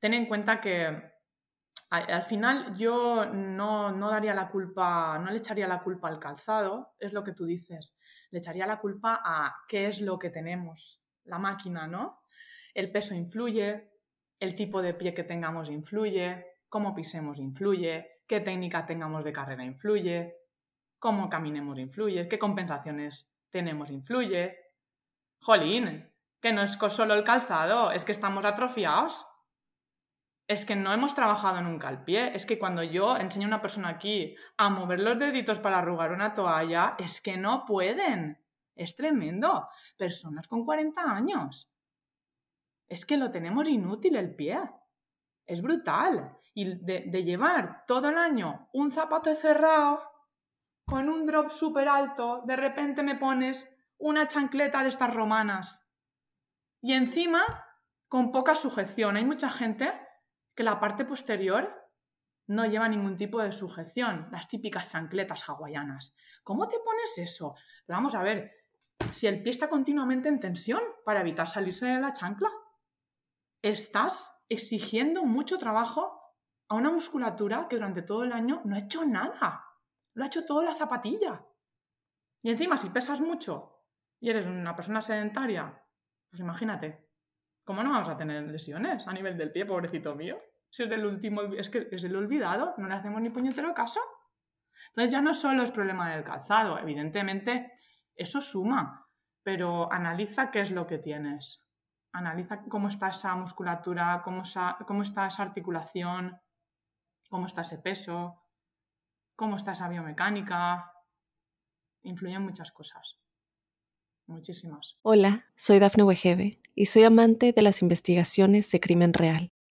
Ten en cuenta que al final yo no, no, daría la culpa, no le echaría la culpa al calzado, es lo que tú dices, le echaría la culpa a qué es lo que tenemos, la máquina, ¿no? El peso influye, el tipo de pie que tengamos influye, cómo pisemos influye, qué técnica tengamos de carrera influye, cómo caminemos influye, qué compensaciones tenemos influye. Jolín, que no es solo el calzado, es que estamos atrofiados. Es que no hemos trabajado nunca el pie. Es que cuando yo enseño a una persona aquí a mover los deditos para arrugar una toalla, es que no pueden. Es tremendo. Personas con 40 años es que lo tenemos inútil el pie. Es brutal. Y de, llevar todo el año un zapato cerrado, con un drop súper alto, de repente me pones una chancleta de estas romanas. Y encima, con poca sujeción. Hay mucha gente que la parte posterior no lleva ningún tipo de sujeción, las típicas chancletas hawaianas. ¿Cómo te pones eso? vamos a ver, si el pie está continuamente en tensión para evitar salirse de la chancla estás exigiendo mucho trabajo a una musculatura que durante todo el año no ha hecho nada. Lo ha hecho todo la zapatilla. Y encima, si pesas mucho y eres una persona sedentaria, pues imagínate, ¿cómo no vamos a tener lesiones a nivel del pie, pobrecito mío? Si es del último, es que es el olvidado, no le hacemos ni puñetero caso. Entonces ya no solo es problema del calzado, evidentemente eso suma, pero analiza qué es lo que tienes analiza cómo está esa musculatura, cómo, está esa articulación, cómo está ese peso, cómo está esa biomecánica. Influyen muchas cosas. muchísimas. Hola, soy Dafne Wegebe y soy amante de las investigaciones de crimen real.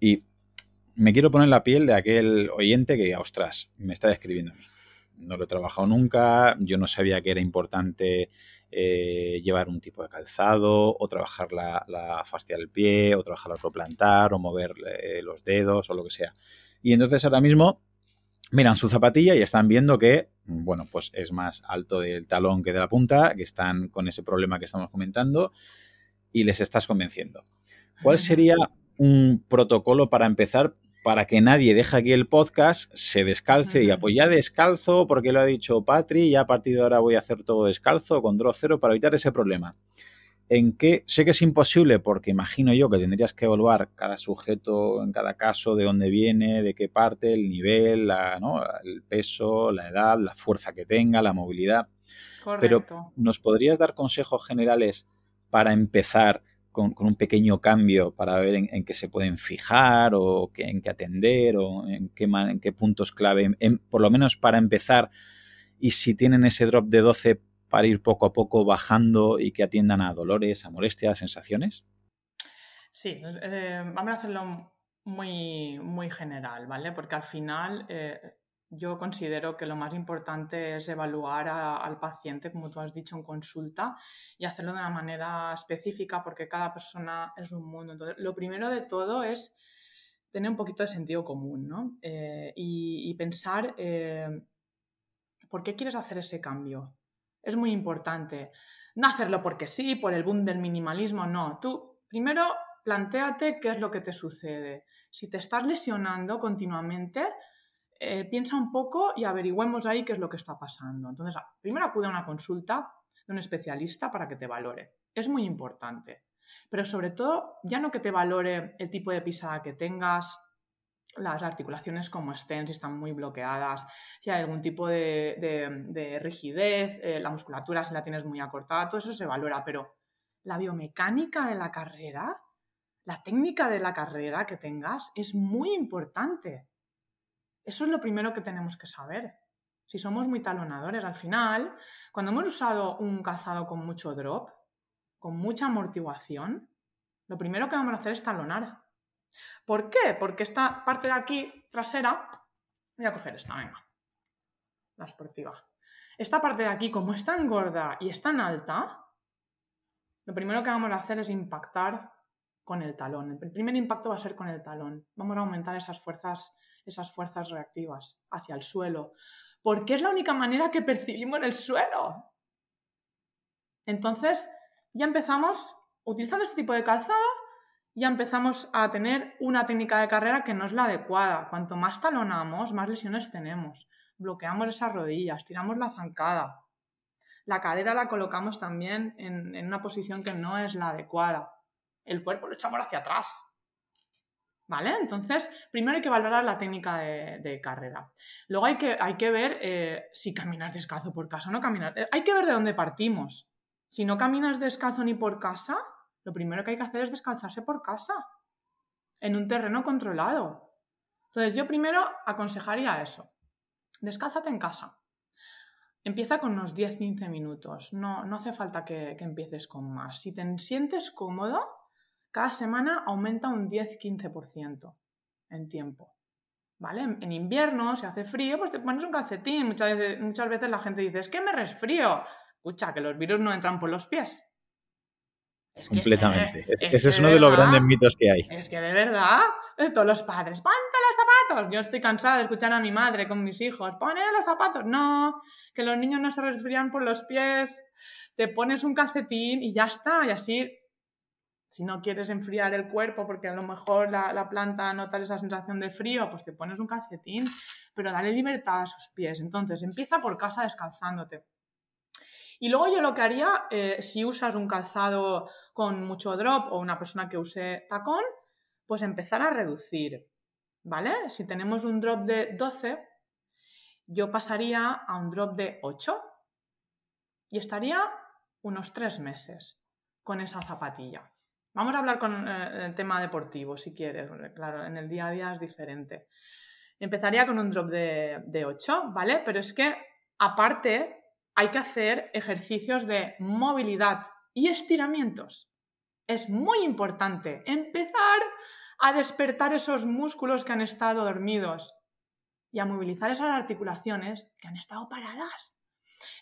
y me quiero poner la piel de aquel oyente que diga, ostras, me está describiendo a mí. No lo he trabajado nunca, yo no sabía que era importante eh, llevar un tipo de calzado, o trabajar la, la fascia del pie, o trabajar el plantar, o mover eh, los dedos, o lo que sea. Y entonces ahora mismo miran su zapatilla y están viendo que, bueno, pues es más alto del talón que de la punta, que están con ese problema que estamos comentando, y les estás convenciendo. ¿Cuál sería un protocolo para empezar para que nadie deje aquí el podcast, se descalce y diga, pues ya descalzo porque lo ha dicho Patri, ya a partir de ahora voy a hacer todo descalzo con draw cero para evitar ese problema. ¿En qué? Sé que es imposible porque imagino yo que tendrías que evaluar cada sujeto en cada caso, de dónde viene, de qué parte, el nivel, el peso, la edad, la fuerza que tenga, la movilidad. Pero ¿nos podrías dar consejos generales para empezar con, un pequeño cambio para ver en, qué se pueden fijar o en qué atender o en qué, en qué puntos clave, por lo menos para empezar, y si tienen ese drop de 12 para ir poco a poco bajando y que atiendan a dolores, a molestias, a sensaciones? Sí, eh, vamos a hacerlo muy, muy general, ¿vale? Porque al final eh, yo considero que lo más importante es evaluar al paciente, como tú has dicho, en consulta y hacerlo de una manera específica porque cada persona es un mundo. Entonces, lo primero de todo es tener un poquito de sentido común ¿no? Eh, y, pensar eh, por qué quieres hacer ese cambio. Es muy importante. No hacerlo porque sí, por el boom del minimalismo, no. Tú primero planteate qué es lo que te sucede. Si te estás lesionando continuamente, eh, piensa un poco y averigüemos ahí qué es lo que está pasando. Entonces, primero acude a una consulta de un especialista para que te valore. Es muy importante. Pero sobre todo, ya no que te valore el tipo de pisada que tengas, las articulaciones como estén, si están muy bloqueadas, si hay algún tipo de, rigidez, eh, la musculatura si la tienes muy acortada, todo eso se valora, pero la biomecánica de la carrera, la técnica de la carrera que tengas es muy importante. Eso es lo primero que tenemos que saber. Si somos muy talonadores, al final, cuando hemos usado un calzado con mucho drop, con mucha amortiguación, lo primero que vamos a hacer es talonar. ¿Por qué? Porque esta parte de aquí, trasera, voy a coger esta, venga, la esportiva. Esta parte de aquí, como es tan gorda y es tan alta, lo primero que vamos a hacer es impactar con el talón. El primer impacto va a ser con el talón. Vamos a aumentar esas fuerzas esas fuerzas reactivas hacia el suelo, porque es la única manera que percibimos el suelo. Entonces, ya empezamos, utilizando este tipo de calzado, ya empezamos a tener una técnica de carrera que no es la adecuada. Cuanto más talonamos, más lesiones tenemos. Bloqueamos esas rodillas, tiramos la zancada. La cadera la colocamos también en, en una posición que no es la adecuada. El cuerpo lo echamos hacia atrás. ¿Vale? Entonces, primero hay que valorar la técnica de, carrera. Luego hay que, hay que ver eh, si caminas descalzo por casa o no caminas. Eh, hay que ver de dónde partimos. Si no caminas descalzo ni por casa, lo primero que hay que hacer es descalzarse por casa, en un terreno controlado. Entonces, yo primero aconsejaría eso. Descálzate en casa. Empieza con unos 10-15 minutos. No, no hace falta que, que empieces con más. Si te sientes cómodo, cada semana aumenta un 10-15% en tiempo. ¿Vale? En invierno, si hace frío, pues te pones un calcetín. Muchas veces, muchas veces la gente dice, es que me resfrío. Escucha, que los virus no entran por los pies. Completamente. ese es uno de, los grandes mitos que hay. Es que de verdad, eh, todos los padres, ponte los zapatos. Yo estoy cansada de escuchar a mi madre con mis hijos, pone los zapatos. No, que los niños no se resfrían por los pies. Te pones un calcetín y ya está. Y así si no quieres enfriar el cuerpo porque a lo mejor la, planta nota esa sensación de frío, pues te pones un calcetín, pero dale libertad a sus pies. Entonces, empieza por casa descalzándote. Y luego yo lo que haría, eh, si usas un calzado con mucho drop o una persona que use tacón, pues empezar a reducir, ¿vale? Si tenemos un drop de 12, yo pasaría a un drop de 8 y estaría unos 3 meses con esa zapatilla. Vamos a hablar con eh, el tema deportivo, si quieres, claro, en el día a día es diferente. Empezaría con un drop de, de 8, ¿vale? Pero es que aparte hay que hacer ejercicios de movilidad y estiramientos. Es muy importante empezar a despertar esos músculos que han estado dormidos y a movilizar esas articulaciones que han estado paradas.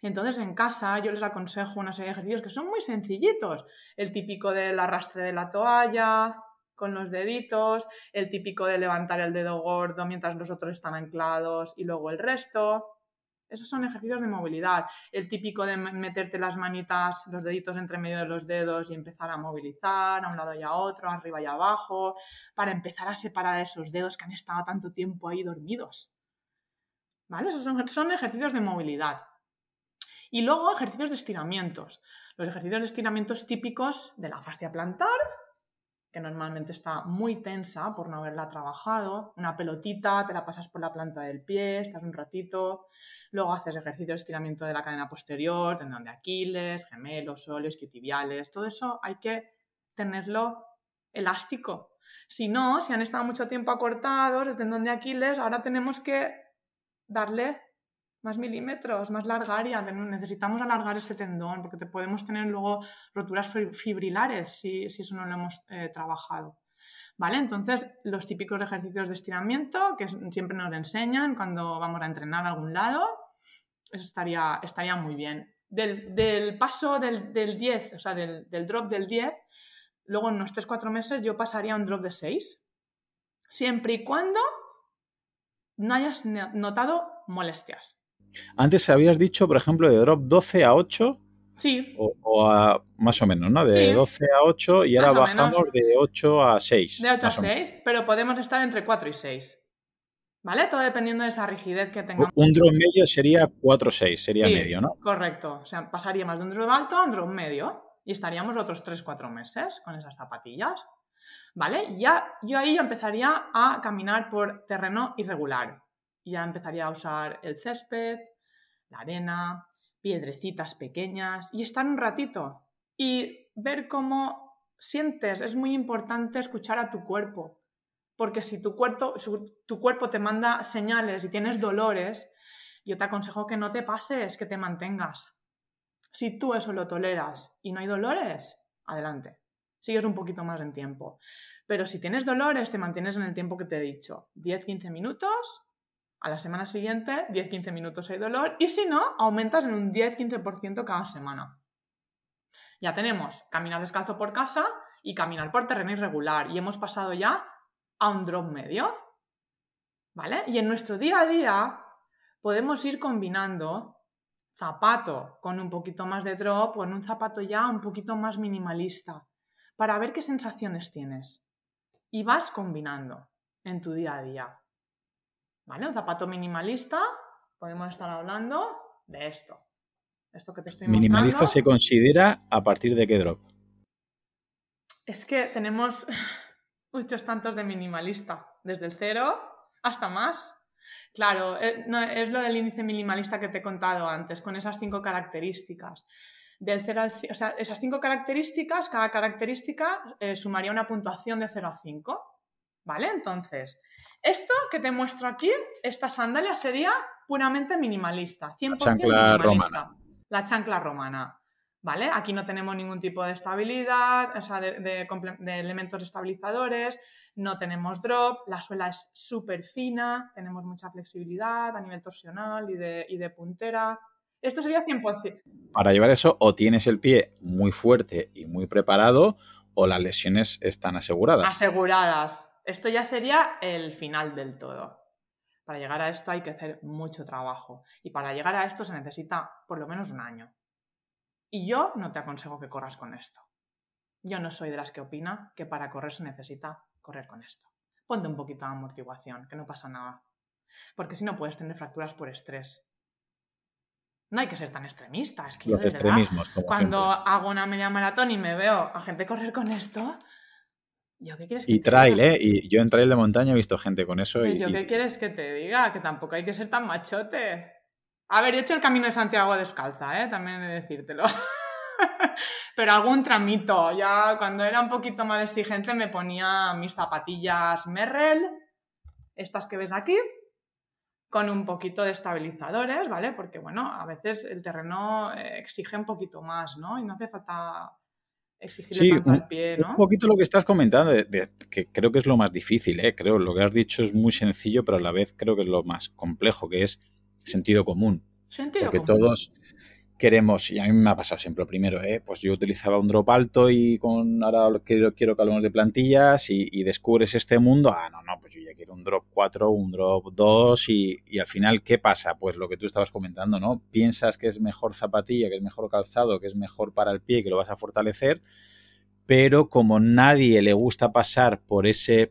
Entonces en casa yo les aconsejo una serie de ejercicios que son muy sencillitos. El típico del arrastre de la toalla con los deditos, el típico de levantar el dedo gordo mientras los otros están anclados y luego el resto. Esos son ejercicios de movilidad. El típico de meterte las manitas, los deditos entre medio de los dedos y empezar a movilizar a un lado y a otro, arriba y abajo, para empezar a separar esos dedos que han estado tanto tiempo ahí dormidos. ¿Vale? Esos son, son ejercicios de movilidad. Y luego ejercicios de estiramientos. Los ejercicios de estiramientos típicos de la fascia plantar que normalmente está muy tensa por no haberla trabajado. Una pelotita, te la pasas por la planta del pie, estás un ratito. Luego haces ejercicio de estiramiento de la cadena posterior, tendón de Aquiles, gemelos, óleos, isquiotibiales. Todo eso hay que tenerlo elástico. Si no, si han estado mucho tiempo acortados, el tendón de Aquiles, ahora tenemos que darle más milímetros, más larga área. Necesitamos alargar ese tendón porque te podemos tener luego roturas fibrilares si, eso no lo hemos eh, trabajado. ¿Vale? Entonces, los típicos ejercicios de estiramiento que siempre nos enseñan cuando vamos a entrenar a algún lado, eso estaría, estaría muy bien. Del, paso del, 10, o sea, del, del, drop del 10, luego en unos 3-4 meses yo pasaría a un drop de 6, siempre y cuando no hayas notado molestias. Antes habías dicho, por ejemplo, de drop 12 a 8. Sí. O, a más o menos, ¿no? De 12 a 8 y ahora bajamos de 8 a 6. De 8 a 6, pero podemos estar entre 4 y 6. ¿Vale? Todo dependiendo de esa rigidez que tengamos. Un drop medio sería 4-6, sería medio, ¿no? Correcto. O sea, pasaríamos de un drop alto a un drop medio y estaríamos otros 3-4 meses con esas zapatillas. ¿Vale? Ya, yo ahí empezaría a caminar por terreno irregular ya empezaría a usar el césped, la arena, piedrecitas pequeñas y estar un ratito y ver cómo sientes. Es muy importante escuchar a tu cuerpo, porque si tu cuerpo, tu cuerpo te manda señales y tienes dolores, yo te aconsejo que no te pases, que te mantengas. Si tú eso lo toleras y no hay dolores, adelante. Sigues un poquito más en tiempo. Pero si tienes dolores, te mantienes en el tiempo que te he dicho. 10-15 minutos a la semana siguiente, 10-15 minutos hay dolor y si no, aumentas en un 10-15% cada semana. Ya tenemos caminar descalzo por casa y caminar por terreno irregular y hemos pasado ya a un drop medio. ¿Vale? Y en nuestro día a día podemos ir combinando zapato con un poquito más de drop o en un zapato ya un poquito más minimalista para ver qué sensaciones tienes. Y vas combinando en tu día a día. ¿Vale? Un zapato minimalista, podemos estar hablando de esto. Esto que te estoy ¿Minimalista se considera a partir de qué drop? Es que tenemos muchos tantos de minimalista, desde el cero hasta más. Claro, eh, es lo del índice minimalista que te he contado antes, con esas cinco características. Del 0 o sea, esas cinco características, cada característica eh, sumaría una puntuación de 0 a 5. ¿Vale? Entonces, esto que te muestro aquí, esta sandalia sería puramente minimalista, 100% la chancla romana. La chancla romana. ¿Vale? Aquí no tenemos ningún tipo de estabilidad, o sea, de, elementos estabilizadores, no tenemos drop, la suela es súper fina, tenemos mucha flexibilidad a nivel torsional y de, y de puntera. Esto sería 100%. Para llevar eso, o tienes el pie muy fuerte y muy preparado, o las lesiones están aseguradas. Aseguradas, esto ya sería el final del todo. Para llegar a esto hay que hacer mucho trabajo y para llegar a esto se necesita por lo menos un año. Y yo no te aconsejo que corras con esto. Yo no soy de las que opina que para correr se necesita correr con esto. Ponte un poquito de amortiguación, que no pasa nada. Porque si no puedes tener fracturas por estrés. no hay que ser tan extremista. Es que Los yo, de verdad, extremismos, como cuando siempre. hago una media maratón y me veo a gente correr con esto, ¿yo qué quieres que Y te trail, diga? ¿eh? Y yo en trail de montaña he visto gente con eso Pues y, yo y- qué quieres que te diga, que tampoco hay que ser tan machote. A ver, yo he hecho el camino de Santiago descalza, ¿eh? También he de decírtelo. Pero algún tramito. Ya cuando era un poquito más exigente me ponía mis zapatillas Merrell, estas que ves aquí, con un poquito de estabilizadores, ¿vale? Porque, bueno, a veces el terreno eh, exige un poquito más, ¿no? Y no hace falta exigirle Sí, un, al pie, un ¿no? poquito lo que estás comentando, de- de- que creo que es lo más difícil, ¿eh? Creo, lo que has dicho es muy sencillo, pero a la vez creo que es lo más complejo, que es sentido común. Sentido Porque común. todos queremos, y a mí me ha pasado siempre lo primero, ¿eh? pues yo utilizaba un drop alto y con ahora quiero, quiero que hablemos de plantillas y, descubres este mundo, ah, no, no, pues yo ya quiero un drop 4, un drop 2 y, y al final, ¿qué pasa? Pues lo que tú estabas comentando, ¿no? Piensas que es mejor zapatilla, que es mejor calzado, que es mejor para el pie, que lo vas a fortalecer, pero como nadie le gusta pasar por ese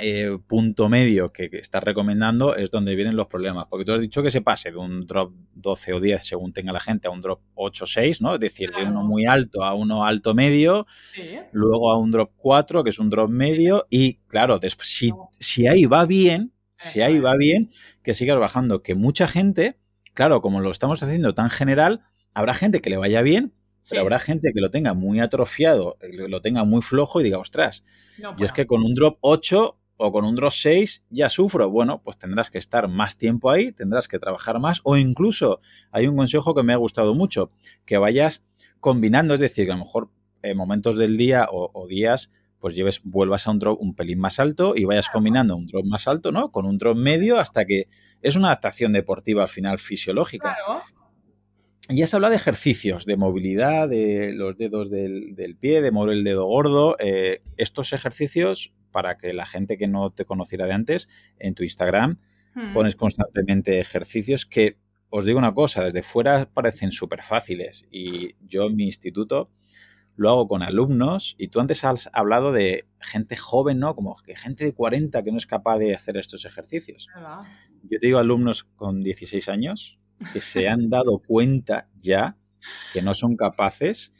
eh, punto medio que, que estás recomendando es donde vienen los problemas. Porque tú has dicho que se pase de un drop 12 o 10, según tenga la gente, a un drop 8 o 6, ¿no? Es decir, de uno muy alto a uno alto medio, Sí. luego a un drop 4, que es un drop medio, y claro, después, si, si ahí va bien, si ahí va bien, que sigas bajando. Que mucha gente, claro, como lo estamos haciendo tan general, habrá gente que le vaya bien, pero Sí. habrá gente que lo tenga muy atrofiado, lo tenga muy flojo y diga, ostras, No, yo es bueno. que con un drop 8 o con un drop 6 ya sufro. Bueno, pues tendrás que estar más tiempo ahí, tendrás que trabajar más o incluso hay un consejo que me ha gustado mucho, que vayas combinando, es decir, que a lo mejor en momentos del día o, o días pues lleves, vuelvas a un drop un pelín más alto y vayas combinando un drop más alto, ¿no? Con un drop medio hasta que es una adaptación deportiva al final fisiológica. Claro. Y ya se habla de ejercicios, de movilidad, de los dedos del, del pie, de mover el dedo gordo. Eh, estos ejercicios, para que la gente que no te conociera de antes, en tu Instagram Hmm. pones constantemente ejercicios que, os digo una cosa, desde fuera parecen súper fáciles. Y yo en mi instituto lo hago con alumnos y tú antes has hablado de gente joven, ¿no? Como que gente de 40 que no es capaz de hacer estos ejercicios. ¿Verdad? Yo te digo alumnos con 16 años que se han dado cuenta ya que no son capaces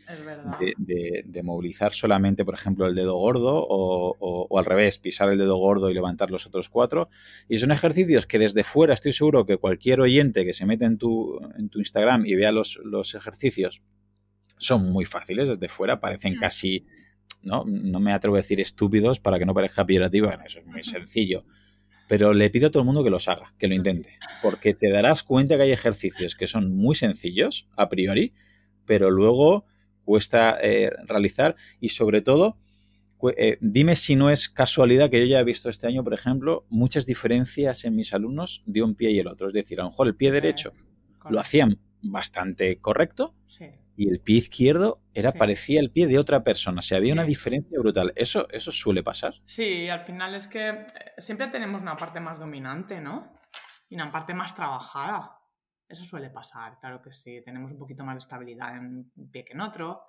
de, de- de movilizar solamente, por ejemplo, el dedo gordo o, o- o al revés, pisar el dedo gordo y levantar los otros cuatro. Y son ejercicios que desde fuera estoy seguro que cualquier oyente que se mete en tu, en tu Instagram y vea los, los ejercicios son muy fáciles desde fuera, parecen Mm. casi, ¿no? no me atrevo a decir estúpidos para que no parezca peyorativo, bueno, eso es muy sencillo. Pero le pido a todo el mundo que los haga, que lo intente, porque te darás cuenta que hay ejercicios que son muy sencillos a priori, pero luego cuesta eh, realizar y sobre todo, eh, dime si no es casualidad que yo ya he visto este año, por ejemplo, muchas diferencias en mis alumnos de un pie y el otro. Es decir, a lo mejor el pie derecho lo hacían bastante correcto Sí. Y el pie izquierdo era Sí. parecía el pie de otra persona. O sea, había Sí. una diferencia brutal. Eso, eso suele pasar. Sí, al final es que eh, siempre tenemos una parte más dominante, ¿no? Y una parte más trabajada. Eso suele pasar, claro que sí. Tenemos un poquito más de estabilidad en un pie que en otro.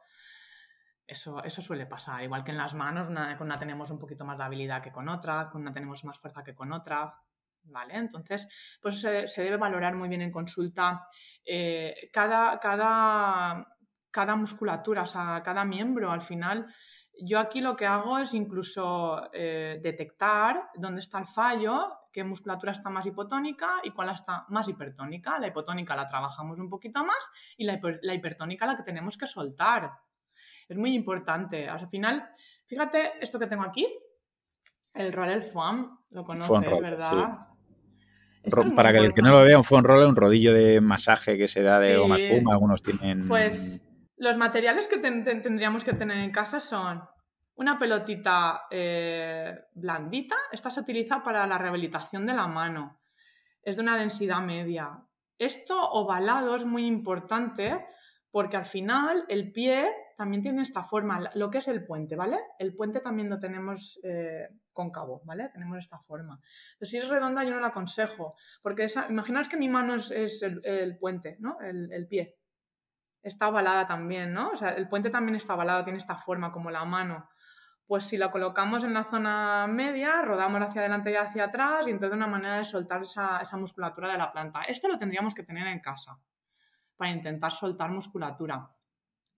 Eso, eso suele pasar. Igual que en las manos, una- con una tenemos un poquito más de habilidad que con otra, con una tenemos más fuerza que con otra. ¿Vale? Entonces, pues se, se debe valorar muy bien en consulta eh, cada, cada, cada musculatura, o sea, cada miembro. Al final, yo aquí lo que hago es incluso eh, detectar dónde está el fallo, qué musculatura está más hipotónica y cuál está más hipertónica. La hipotónica la trabajamos un poquito más y la, hiper- la hipertónica la que tenemos que soltar. Es muy importante. O sea, al final, fíjate esto que tengo aquí, el roller foam, lo conoces, ¿verdad? Ro- es Para que el que no lo vea, un foam roller, un rodillo de masaje que se da de Sí. goma espuma. Algunos tienen. Pues los materiales que ten- ten- tendríamos que tener en casa son una pelotita eh, blandita. Esta se utiliza para la rehabilitación de la mano. Es de una densidad media. Esto ovalado es muy importante porque al final el pie también tiene esta forma, lo que es el puente, ¿vale? El puente también lo tenemos eh, cóncavo, ¿vale? Tenemos esta forma. Si es redonda yo no la aconsejo, porque esa, imaginaos que mi mano es, es el, el puente, ¿no? El pie. Está ovalada también, ¿no? O sea, el puente también está ovalado, tiene esta forma como la mano. Pues si la colocamos en la zona media, rodamos hacia adelante y hacia atrás y entonces una manera de soltar esa, esa musculatura de la planta. Esto lo tendríamos que tener en casa. para intentar soltar musculatura.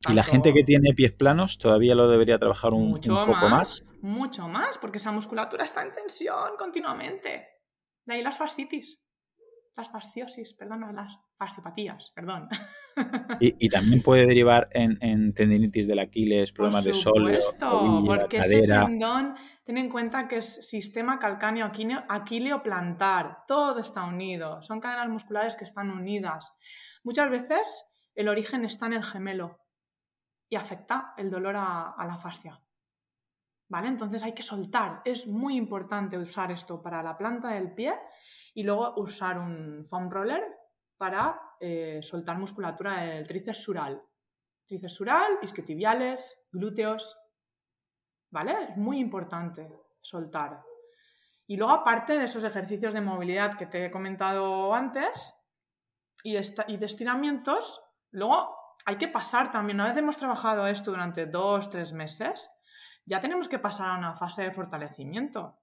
¿Y la gente que tiene pies planos todavía lo debería trabajar un, mucho poco más, Mucho más, porque esa musculatura está en tensión continuamente. De ahí las fascitis, las fasciosis, perdón, las fasciopatías, perdón. Y, también puede derivar en, tendinitis del Aquiles, problemas de sóleo, porque ese tendón, ten en cuenta que es sistema calcáneo aquileo plantar, todo está unido, son cadenas musculares que están unidas. Muchas veces el origen está en el gemelo y afecta el dolor a, la fascia. ¿Vale? Entonces hay que soltar. Es muy importante usar esto para la planta del pie y luego usar un foam roller para eh, soltar musculatura del tríceps sural. Tríceps sural, isquiotibiales, glúteos. ¿Vale? Es muy importante soltar. Y luego, aparte de esos ejercicios de movilidad que te he comentado antes y, y de estiramientos, luego hay que pasar también. Una vez hemos trabajado esto durante dos, tres meses, ya tenemos que pasar a una fase de fortalecimiento.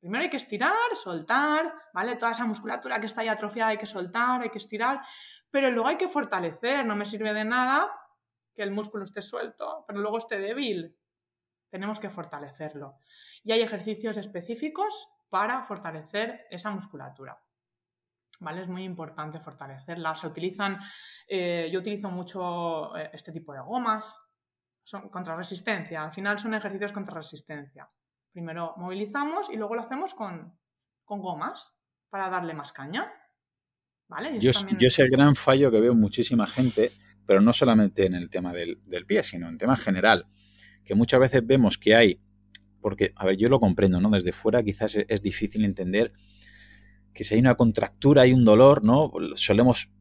Primero hay que estirar, soltar, ¿vale? Toda esa musculatura que está ahí atrofiada hay que soltar, hay que estirar, pero luego hay que fortalecer. No me sirve de nada que el músculo esté suelto, pero luego esté débil. Tenemos que fortalecerlo. Y hay ejercicios específicos para fortalecer esa musculatura. ¿Vale? Es muy importante fortalecerla. Se utilizan, eh, yo utilizo mucho eh, este tipo de gomas, son contra resistencia. Al final son ejercicios contra resistencia. Primero movilizamos y luego lo hacemos con, gomas para darle más caña. ¿Vale? Yo, es el gran fallo que veo muchísima gente, pero no solamente en el tema del, pie, sino en tema general, que muchas veces vemos que hay, porque, a ver, yo lo comprendo, ¿no? Desde fuera quizás es, difícil entender que si hay una contractura, hay un dolor, ¿no? Solemos,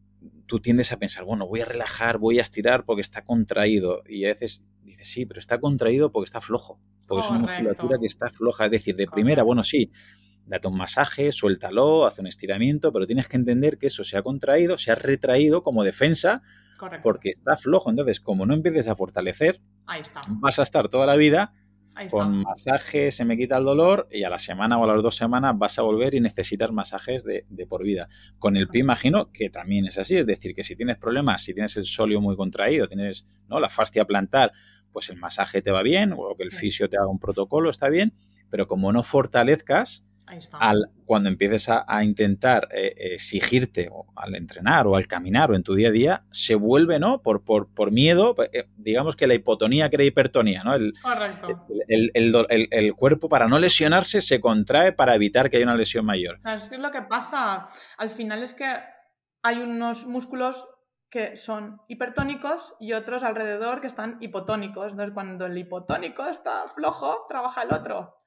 tú tiendes a pensar, bueno, voy a relajar, voy a estirar porque está contraído. Y a veces dices, sí, pero está contraído porque está flojo porque es una musculatura que está floja. Es decir, de primera, bueno, sí, date un masaje, suéltalo, hace un estiramiento, pero tienes que entender que eso se ha contraído, se ha retraído como defensa, porque está flojo. Entonces, como no empieces a fortalecer, vas a estar toda la vida con masajes, se me quita el dolor y a la semana o a las dos semanas vas a volver y necesitas masajes de, por vida. Con el pie imagino que también es así, es decir, que si tienes problemas, si tienes el sóleo muy contraído, tienes ¿no? la fascia plantar pues el masaje te va bien o que el fisio te haga un protocolo está bien, pero como no fortalezcas, al, cuando empieces a, intentar eh, exigirte o al entrenar o al caminar o en tu día a día, se vuelve, ¿no? Por, por, por miedo, eh, digamos que la hipotonía crea hipertonía, ¿no? El, el, el, el, cuerpo para no lesionarse se contrae para evitar que haya una lesión mayor. Es que es lo que pasa. Al final es que hay unos músculos que son hipertónicos y otros alrededor que están hipotónicos. Entonces, cuando el hipotónico está flojo, trabaja el otro.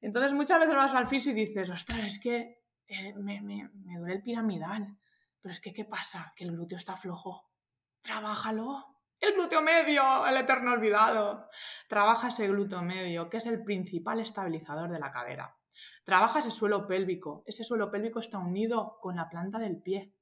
Entonces, muchas veces vas al fisio y dices, ostras, es que eh, me, me, me, duele el piramidal. Pero es que, ¿qué pasa? Que el glúteo está flojo. Trabájalo. El glúteo medio, el eterno olvidado. Trabaja ese glúteo medio, que es el principal estabilizador de la cadera. Trabaja ese suelo pélvico. Ese suelo pélvico está unido con la planta del pie.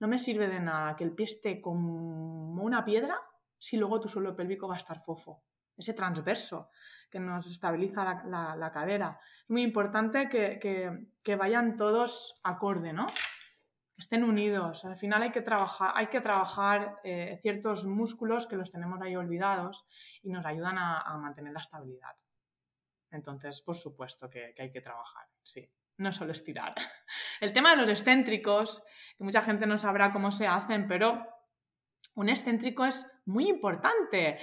No me sirve de nada que el pie esté como una piedra si luego tu suelo pélvico va a estar fofo. Ese transverso que nos estabiliza la, cadera. Es muy importante que, vayan todos acorde, ¿no? Que estén unidos. Al final hay que trabajar, hay que trabajar eh, ciertos músculos que los tenemos ahí olvidados y nos ayudan a, mantener la estabilidad. Entonces, por supuesto que, que hay que trabajar, sí no solo estirar. El tema de los excéntricos, que mucha gente no sabrá cómo se hacen, pero un excéntrico es muy importante.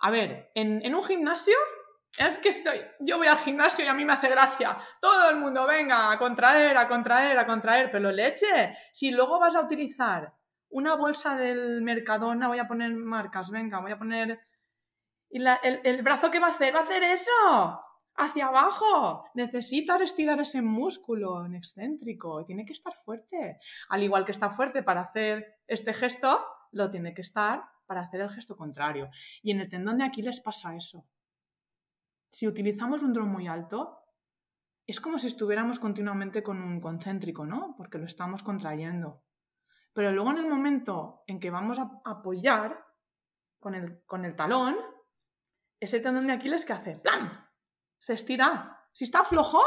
A ver, en, un gimnasio, es que estoy, yo voy al gimnasio y a mí me hace gracia. Todo el mundo venga a contraer, a contraer, a contraer, pero leche, si luego vas a utilizar una bolsa del Mercadona, voy a poner marcas, venga, voy a poner... ¿Y el, el brazo qué va a hacer? ¿Va a hacer eso? Hacia abajo. Necesitas estirar ese músculo en excéntrico. Tiene que estar fuerte. Al igual que está fuerte para hacer este gesto, lo tiene que estar para hacer el gesto contrario. Y en el tendón de Aquiles pasa eso. Si utilizamos un dron muy alto, es como si estuviéramos continuamente con un concéntrico, ¿no? Porque lo estamos contrayendo. Pero luego en el momento en que vamos a apoyar con el, con el talón, ese tendón de Aquiles que hace ¡plan! Se estira. Si está flojo,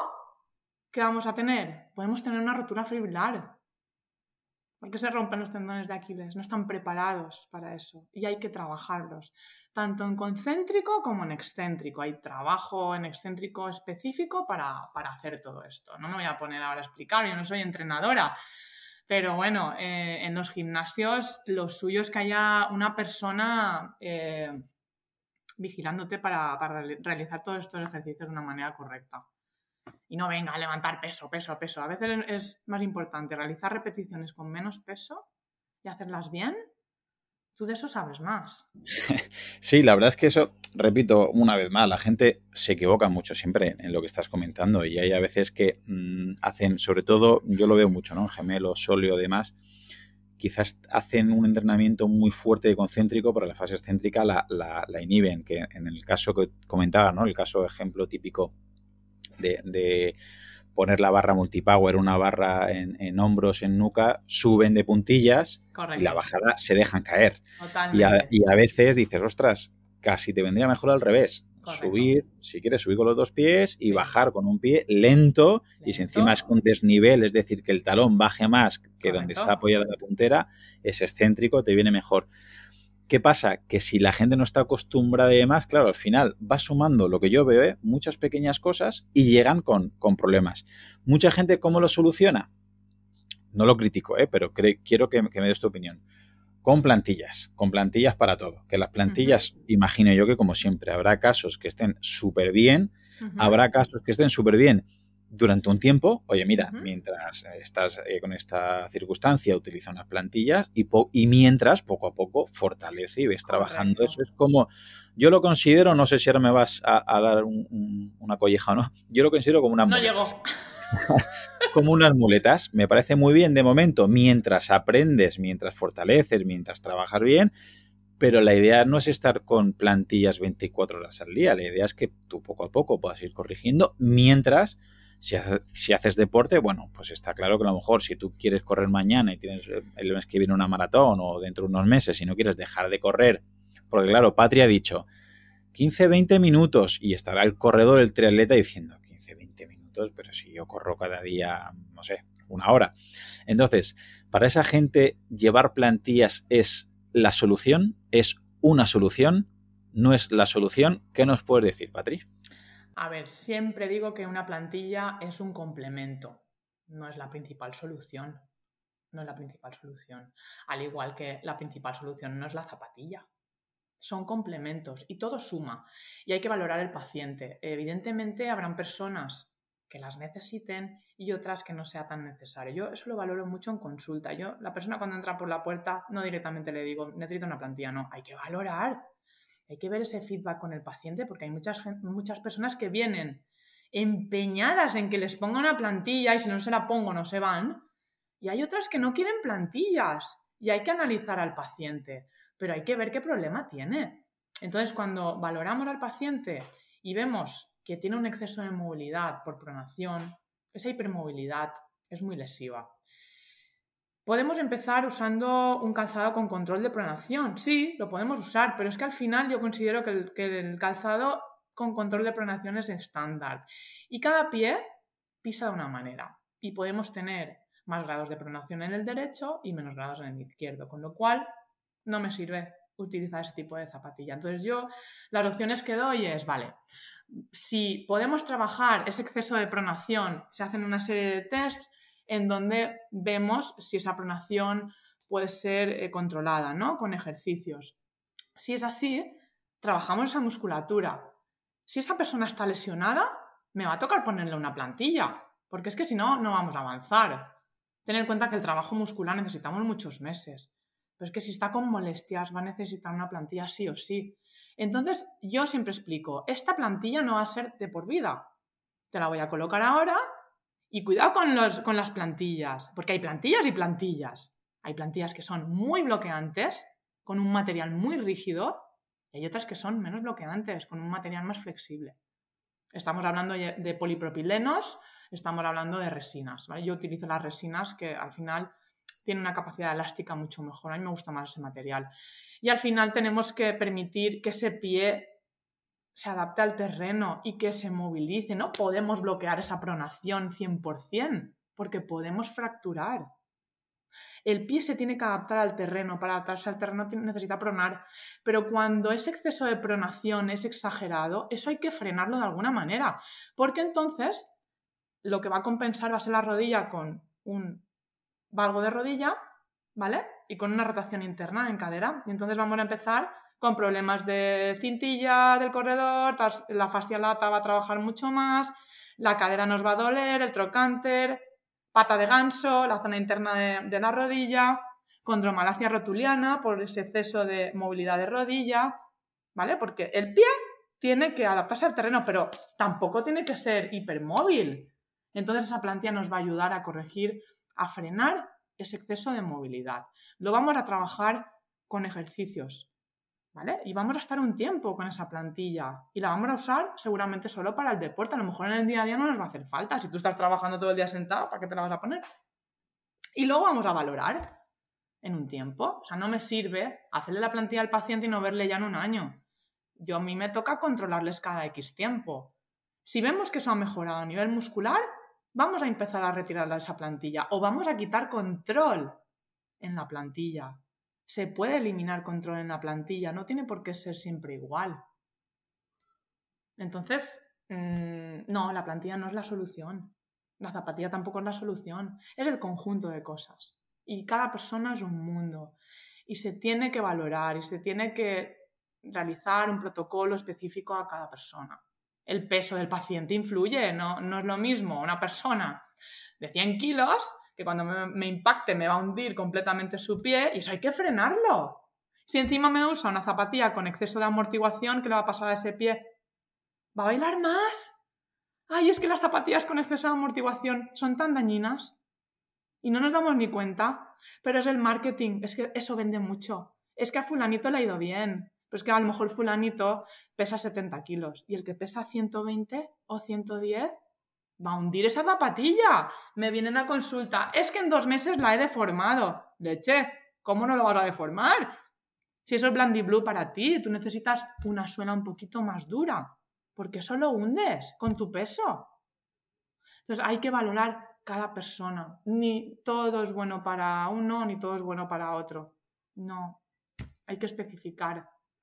¿qué vamos a tener? Podemos tener una rotura fibrilar. ¿Por qué se rompen los tendones de Aquiles? No están preparados para eso y hay que trabajarlos, tanto en concéntrico como en excéntrico. Hay trabajo en excéntrico específico para, hacer todo esto. No me voy a poner ahora a explicar, yo no soy entrenadora, pero bueno, eh, en los gimnasios lo suyo es que haya una persona eh, vigilándote para, realizar todos estos ejercicios de una manera correcta y no venga a levantar peso, peso, peso. A veces es más importante realizar repeticiones con menos peso y hacerlas bien. Tú de eso sabes más. Sí, la verdad es que eso, repito una vez más, la gente se equivoca mucho siempre en lo que estás comentando y hay a veces que mm, hacen, sobre todo, yo lo veo mucho, ¿no? Gemelos, sóleo, demás, quizás hacen un entrenamiento muy fuerte y concéntrico, pero la fase excéntrica la, la, la inhiben, que en el caso que comentaba, ¿no? El caso ejemplo típico de, poner la barra multipower, una barra en, hombros, en nuca, suben de puntillas y la bajada se dejan caer. Y a, veces dices, ostras, casi te vendría mejor al revés. Subir, si quieres, subir con los dos pies y bajar con un pie lento, y si encima es con desnivel, es decir, que el talón baje más que donde está apoyada la puntera, es excéntrico, te viene mejor. ¿Qué pasa? Que si la gente no está acostumbrada y demás, claro, al final va sumando lo que yo veo, ¿eh? muchas pequeñas cosas y llegan con, problemas. Mucha gente, ¿cómo lo soluciona? No lo critico, ¿eh? pero quiero que, me des tu opinión. Con plantillas, con plantillas para todo. Que las plantillas, imagino yo que como siempre, habrá casos que estén súper bien, habrá casos que estén súper bien durante un tiempo, oye, mira, mientras estás eh, con esta circunstancia, utiliza unas plantillas y, y, mientras, poco a poco, fortalece y ves trabajando. Eso es como, yo lo considero, no sé si ahora me vas a, dar una colleja o no, yo lo considero como una No llegó. como unas muletas. Me parece muy bien de momento, mientras aprendes, mientras fortaleces, mientras trabajas bien. Pero la idea no es estar con plantillas 24 horas al día. La idea es que tú poco a poco puedas ir corrigiendo mientras si, haces deporte, bueno, pues está claro que a lo mejor si tú quieres correr mañana y tienes el mes que viene una maratón o dentro de unos meses y no quieres dejar de correr, porque claro, Patria ha dicho 15, 20 minutos y estará el corredor, el triatleta diciendo 15, 20 pero si yo corro cada día, no sé, una hora. Entonces, para esa gente, llevar plantillas es la solución, es una solución, no es la solución. ¿Qué nos puedes decir, Patri? A ver, siempre digo que una plantilla es un complemento, no es la principal solución. No es la principal solución. Al igual que la principal solución no es la zapatilla. Son complementos y todo suma. Y hay que valorar el paciente. Evidentemente habrán personas que las necesiten y otras que no sea tan necesario. Yo eso lo valoro mucho en consulta. Yo, la persona cuando entra por la puerta, no directamente le digo, necesito una plantilla, no, hay que valorar hay que ver ese feedback con el paciente porque hay muchas, muchas personas que vienen empeñadas en que les ponga una plantilla y si no se la pongo no se van. Y hay otras que no quieren plantillas y hay que analizar al paciente, pero hay que ver qué problema tiene. Entonces, cuando valoramos al paciente y vemos que tiene un exceso de movilidad por pronación, esa hipermovilidad es muy lesiva. Podemos empezar usando un calzado con control de pronación. Sí, lo podemos usar, pero es que al final yo considero que el, calzado con control de pronación es estándar. Y cada pie pisa de una manera. Y podemos tener más grados de pronación en el derecho y menos grados en el izquierdo. Con lo cual, no me sirve utilizar ese tipo de zapatilla. Entonces yo las opciones que doy es, vale, si podemos trabajar ese exceso de pronación, se hacen una serie de tests en donde vemos si esa pronación puede ser eh, controlada, ¿no? Con ejercicios. Si es así, trabajamos esa musculatura. Si esa persona está lesionada, me va a tocar ponerle una plantilla, porque es que si no, no vamos a avanzar. Tener en cuenta que el trabajo muscular necesitamos muchos meses, pero es que si está con molestias va a necesitar una plantilla sí o sí. Entonces, yo siempre explico, esta plantilla no va a ser de por vida. Te la voy a colocar ahora y cuidado con, los, con las plantillas, porque hay plantillas y plantillas. Hay plantillas que son muy bloqueantes, con un material muy rígido, y hay otras que son menos bloqueantes, con un material más flexible. Estamos hablando de polipropilenos, estamos hablando de resinas. Yo utilizo las resinas que al final tienen una capacidad elástica mucho mejor. A mí me gusta más ese material. Y al final tenemos que permitir que ese pie se adapte al terreno y que se movilice. No podemos bloquear esa pronación 100%, porque podemos fracturar. El pie se tiene que adaptar al terreno, para adaptarse al terreno necesita pronar, pero cuando ese exceso de pronación es exagerado, eso hay que frenarlo de alguna manera, porque entonces lo que va a compensar va a ser la rodilla con un valgo de rodilla, ¿vale? Y con una rotación interna en cadera. Y entonces vamos a empezar con problemas de cintilla del corredor, la fascia lata va a trabajar mucho más, la cadera nos va a doler, el trocánter, pata de ganso, la zona interna de, la rodilla, condromalacia rotuliana por ese exceso de movilidad de rodilla, ¿vale? Porque el pie tiene que adaptarse al terreno, pero tampoco tiene que ser hipermóvil. Entonces esa plantilla nos va a ayudar a corregir, a frenar ese exceso de movilidad. Lo vamos a trabajar con ejercicios, y vamos a estar un tiempo con esa plantilla y la vamos a usar seguramente solo para el deporte. A lo mejor en el día a día no nos va a hacer falta. Si tú estás trabajando todo el día sentado, ¿para qué te la vas a poner? Y luego vamos a valorar en un tiempo. O sea, no me sirve hacerle la plantilla al paciente y no verle ya en un año. Yo a mí me toca controlarles cada X tiempo. Si vemos que eso ha mejorado a nivel muscular, vamos a empezar a retirarle esa plantilla o vamos a quitar control en la plantilla se puede eliminar control en la plantilla, no tiene por qué ser siempre igual. Entonces, mm, no, la plantilla no es la solución. La zapatilla tampoco es la solución. Es el conjunto de cosas. Y cada persona es un mundo. Y se tiene que valorar y se tiene que realizar un protocolo específico a cada persona. El peso del paciente influye, no, no es lo mismo una persona de 100 kilos que cuando me, impacte me va a hundir completamente su pie y eso hay que frenarlo. Si encima me usa una zapatilla con exceso de amortiguación, ¿qué le va a pasar a ese pie? ¿Va a bailar más? Ay, es que las zapatillas con exceso de amortiguación son tan dañinas y no nos damos ni cuenta. Pero es el marketing, es que eso vende mucho. Es que a fulanito le ha ido bien, es que a lo mejor fulanito pesa 70 kilos y el que pesa 120 o 110 va a hundir esa zapatilla. Me vienen a consulta, es que en dos meses la he deformado. Leche, ¿cómo no lo vas a deformar? Si eso es Blandy Blue para ti, tú necesitas una suela un poquito más dura, porque eso lo hundes con tu peso. Entonces hay que valorar cada persona. Ni todo es bueno para uno, ni todo es bueno para otro. No, hay que especificar,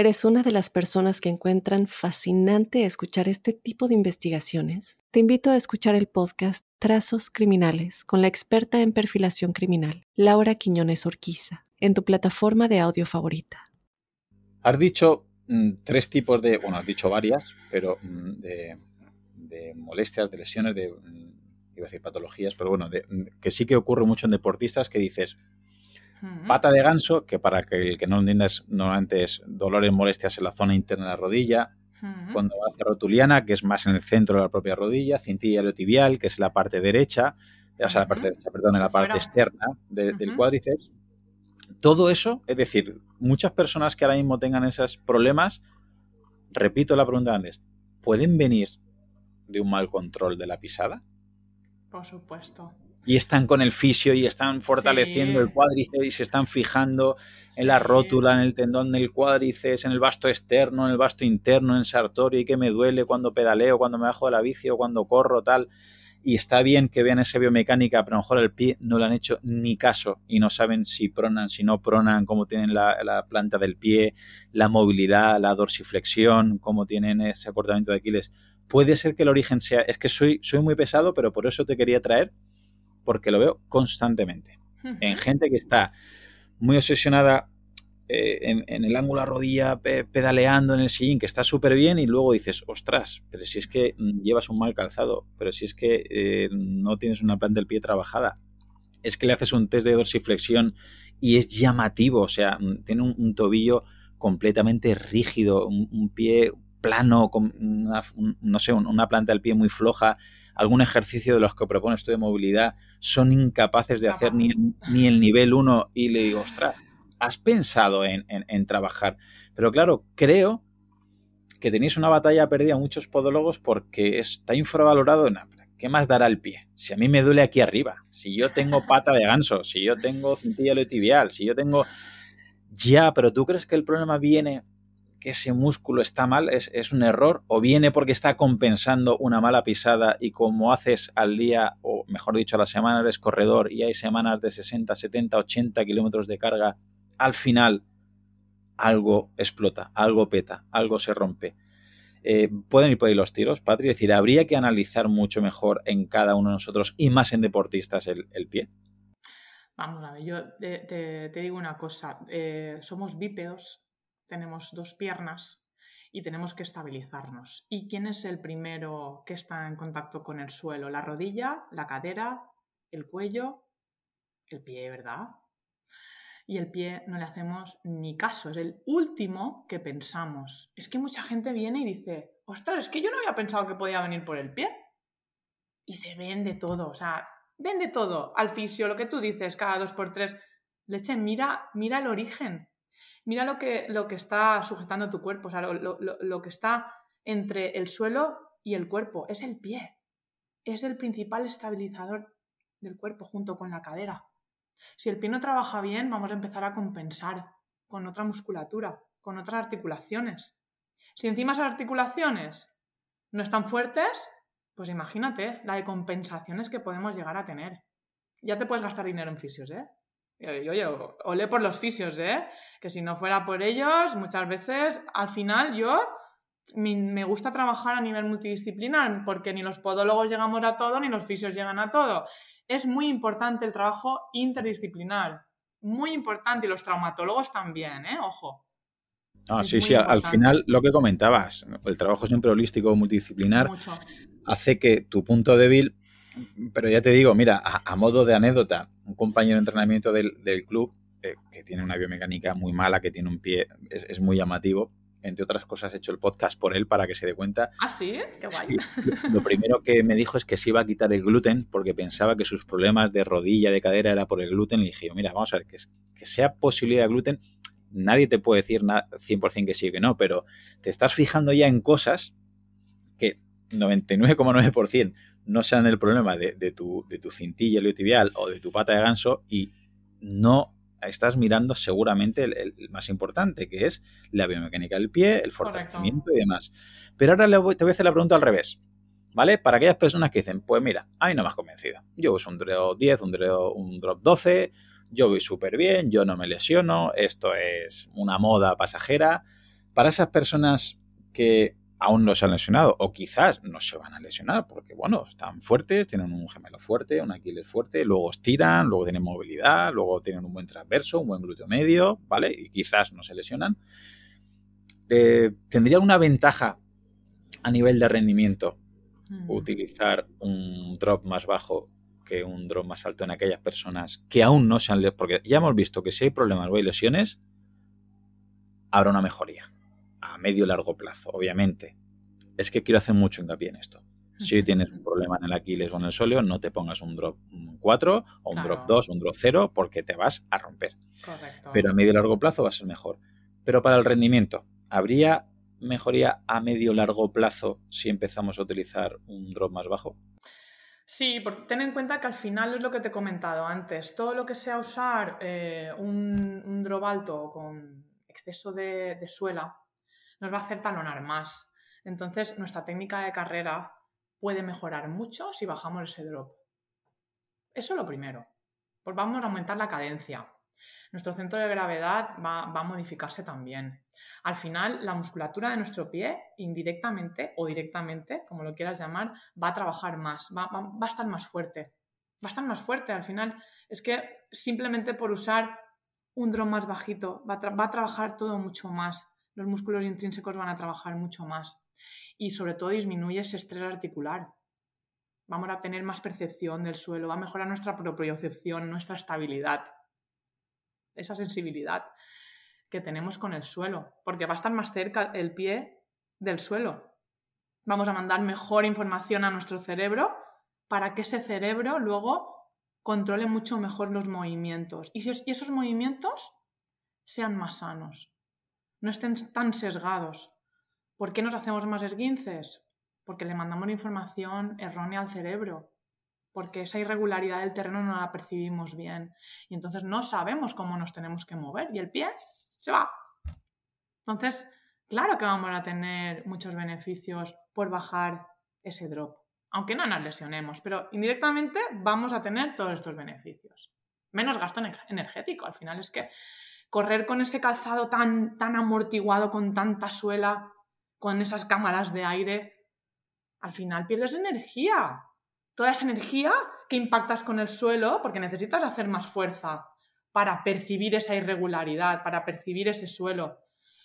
eres una de las personas que encuentran fascinante escuchar este tipo de investigaciones, te invito a escuchar el podcast Trazos Criminales con la experta en perfilación criminal, Laura Quiñones Orquiza en tu plataforma de audio favorita. Has dicho mm, tres tipos de, bueno, has dicho varias, pero mm, de, molestias, de lesiones, de, mm, iba a decir patologías, pero bueno, que sí que ocurre mucho en deportistas que dices, pata de ganso, que para que el que no lo entienda es, normalmente es dolores, molestias en la zona interna de la rodilla, cuando hace rotuliana, que es más en el centro de la propia rodilla, cintilla tibial, que es la parte derecha, o sea, la parte derecha, perdón, en la parte externa del cuádriceps, todo eso, es decir, muchas personas que ahora mismo tengan esos problemas, repito la pregunta antes, ¿pueden venir de un mal control de la pisada? Por supuesto. Y están con el fisio y están fortaleciendo el cuádriceps y se están fijando en la rótula, en el tendón del cuádriceps, en el vasto externo, en el vasto interno, en sartorio y que me duele cuando pedaleo, cuando me bajo de la bici o cuando corro, tal. Y está bien que vean esa biomecánica, pero a lo mejor el pie no le han hecho ni caso y no saben si pronan, si no pronan, cómo tienen la, planta del pie, la movilidad, la dorsiflexión, cómo tienen ese acortamiento de Aquiles. Puede ser que el origen sea, es que soy, soy muy pesado, pero por eso te quería traer, porque lo veo constantemente. En gente que está muy obsesionada eh, en, el ángulo a rodilla pedaleando en el sillín, que está súper bien, y luego dices, ostras, pero si es que mm, llevas un mal calzado, pero si es que eh, no tienes una planta del pie trabajada, es que le haces un test de dorsiflexión y es llamativo, o sea, mm, tiene un, tobillo completamente rígido, un, pie plano, con una, no sé, una planta del pie muy floja, algún ejercicio de los que propones tú de movilidad, son incapaces de hacer ni, ni el nivel 1 y le digo, ostras, has pensado en, trabajar. Pero claro, creo que tenéis una batalla perdida muchos podólogos porque está infravalorado en ¿Qué más dará el pie? Si a mí me duele aquí arriba, si yo tengo pata de ganso, si yo tengo cintilla tibial, si yo tengo... Ya, pero ¿tú crees que el problema viene que ese músculo está mal, es, es, un error, o viene porque está compensando una mala pisada y como haces al día, o mejor dicho, a la semana eres corredor y hay semanas de 60, 70, 80 kilómetros de carga, al final algo explota, algo peta, algo se rompe. Eh, pueden ir por ahí los tiros, Patri, es decir, habría que analizar mucho mejor en cada uno de nosotros y más en deportistas el, pie. Vamos a ver, yo te, digo una cosa, eh, somos bípedos tenemos dos piernas y tenemos que estabilizarnos. ¿Y quién es el primero que está en contacto con el suelo? La rodilla, la cadera, el cuello, el pie, ¿verdad? Y el pie no le hacemos ni caso, es el último que pensamos. Es que mucha gente viene y dice, ostras, es que yo no había pensado que podía venir por el pie. Y se vende todo, o sea, vende todo. Al fisio, lo que tú dices, cada dos por tres. Leche, mira, mira el origen mira lo que, lo que está sujetando tu cuerpo, o sea, lo, que está entre el suelo y el cuerpo, es el pie. Es el principal estabilizador del cuerpo junto con la cadera. Si el pie no trabaja bien, vamos a empezar a compensar con otra musculatura, con otras articulaciones. Si encima esas articulaciones no están fuertes, pues imagínate la de compensaciones que podemos llegar a tener. Ya te puedes gastar dinero en fisios, ¿eh? Oye, olé por los fisios, ¿eh? Que si no fuera por ellos, muchas veces, al final yo me gusta trabajar a nivel multidisciplinar, porque ni los podólogos llegamos a todo, ni los fisios llegan a todo. Es muy importante el trabajo interdisciplinar, muy importante, y los traumatólogos también, ¿eh? Ojo. Ah, sí, sí, al final lo que comentabas, el trabajo siempre holístico, multidisciplinar, hace que tu punto débil pero ya te digo, mira, a, modo de anécdota, un compañero de entrenamiento del, club eh, que tiene una biomecánica muy mala, que tiene un pie, es, muy llamativo. Entre otras cosas, he hecho el podcast por él para que se dé cuenta. Ah, sí, qué guay. lo, primero que me dijo es que se iba a quitar el gluten porque pensaba que sus problemas de rodilla, de cadera, era por el gluten. Y dije, mira, vamos a ver, que, que sea posibilidad de gluten, nadie te puede decir nada, 100% que sí o que no, pero te estás fijando ya en cosas que 99,9% no sean el problema de, tu, de tu cintilla iliotibial o de tu pata de ganso y no estás mirando seguramente el, más importante, que es la biomecánica del pie, el fortalecimiento y demás. Pero ahora te voy a hacer la pregunta al revés, ¿vale? Para aquellas personas que dicen, pues mira, a mí no me has convencido. Yo uso un drop 10, un drop, un drop 12, yo voy súper bien, yo no me lesiono, esto es una moda pasajera. Para esas personas que aún no se han lesionado o quizás no se van a lesionar porque, bueno, están fuertes, tienen un gemelo fuerte, un Aquiles fuerte, luego estiran, luego tienen movilidad, luego tienen un buen transverso, un buen glúteo medio, ¿vale? Y quizás no se lesionan. Eh, ¿Tendría una ventaja a nivel de rendimiento mm. utilizar un drop más bajo que un drop más alto en aquellas personas que aún no se han lesionado? Porque ya hemos visto que si hay problemas o hay lesiones, habrá una mejoría a medio largo plazo, obviamente. Es que quiero hacer mucho hincapié en esto. Si tienes un problema en el Aquiles o en el sóleo, no te pongas un drop 4 o un drop 2 o un drop 0 porque te vas a romper. Correcto. Pero a medio largo plazo va a ser mejor. Pero para el rendimiento, ¿habría mejoría a medio largo plazo si empezamos a utilizar un drop más bajo? Sí, porque ten en cuenta que al final es lo que te he comentado antes. Todo lo que sea usar eh, un, drop alto con exceso de suela, nos va a hacer talonar más. Entonces, nuestra técnica de carrera puede mejorar mucho si bajamos ese drop. Eso es lo primero. Pues vamos a aumentar la cadencia. Nuestro centro de gravedad va, a modificarse también. Al final, la musculatura de nuestro pie, indirectamente o directamente, como lo quieras llamar, va a trabajar más, va, a estar más fuerte. Va a estar más fuerte. Al final, es que simplemente por usar un drop más bajito, va a trabajar todo mucho más los músculos intrínsecos van a trabajar mucho más y sobre todo disminuye ese estrés articular. Vamos a tener más percepción del suelo, va a mejorar nuestra propiocepción, nuestra estabilidad, esa sensibilidad que tenemos con el suelo, porque va a estar más cerca el pie del suelo. Vamos a mandar mejor información a nuestro cerebro para que ese cerebro luego controle mucho mejor los movimientos y esos movimientos sean más sanos no estén tan sesgados ¿Por qué nos hacemos más esguinces? Porque le mandamos información errónea al cerebro, porque esa irregularidad del terreno no la percibimos bien y entonces no sabemos cómo nos tenemos que mover y el pie se va. Entonces, claro que vamos a tener muchos beneficios por bajar ese drop, aunque no nos lesionemos, pero indirectamente vamos a tener todos estos beneficios. Menos gasto energético, al final es que correr con ese calzado tan, tan amortiguado, con tanta suela, con esas cámaras de aire, al final pierdes energía. Toda esa energía que impactas con el suelo porque necesitas hacer más fuerza para percibir esa irregularidad, para percibir ese suelo.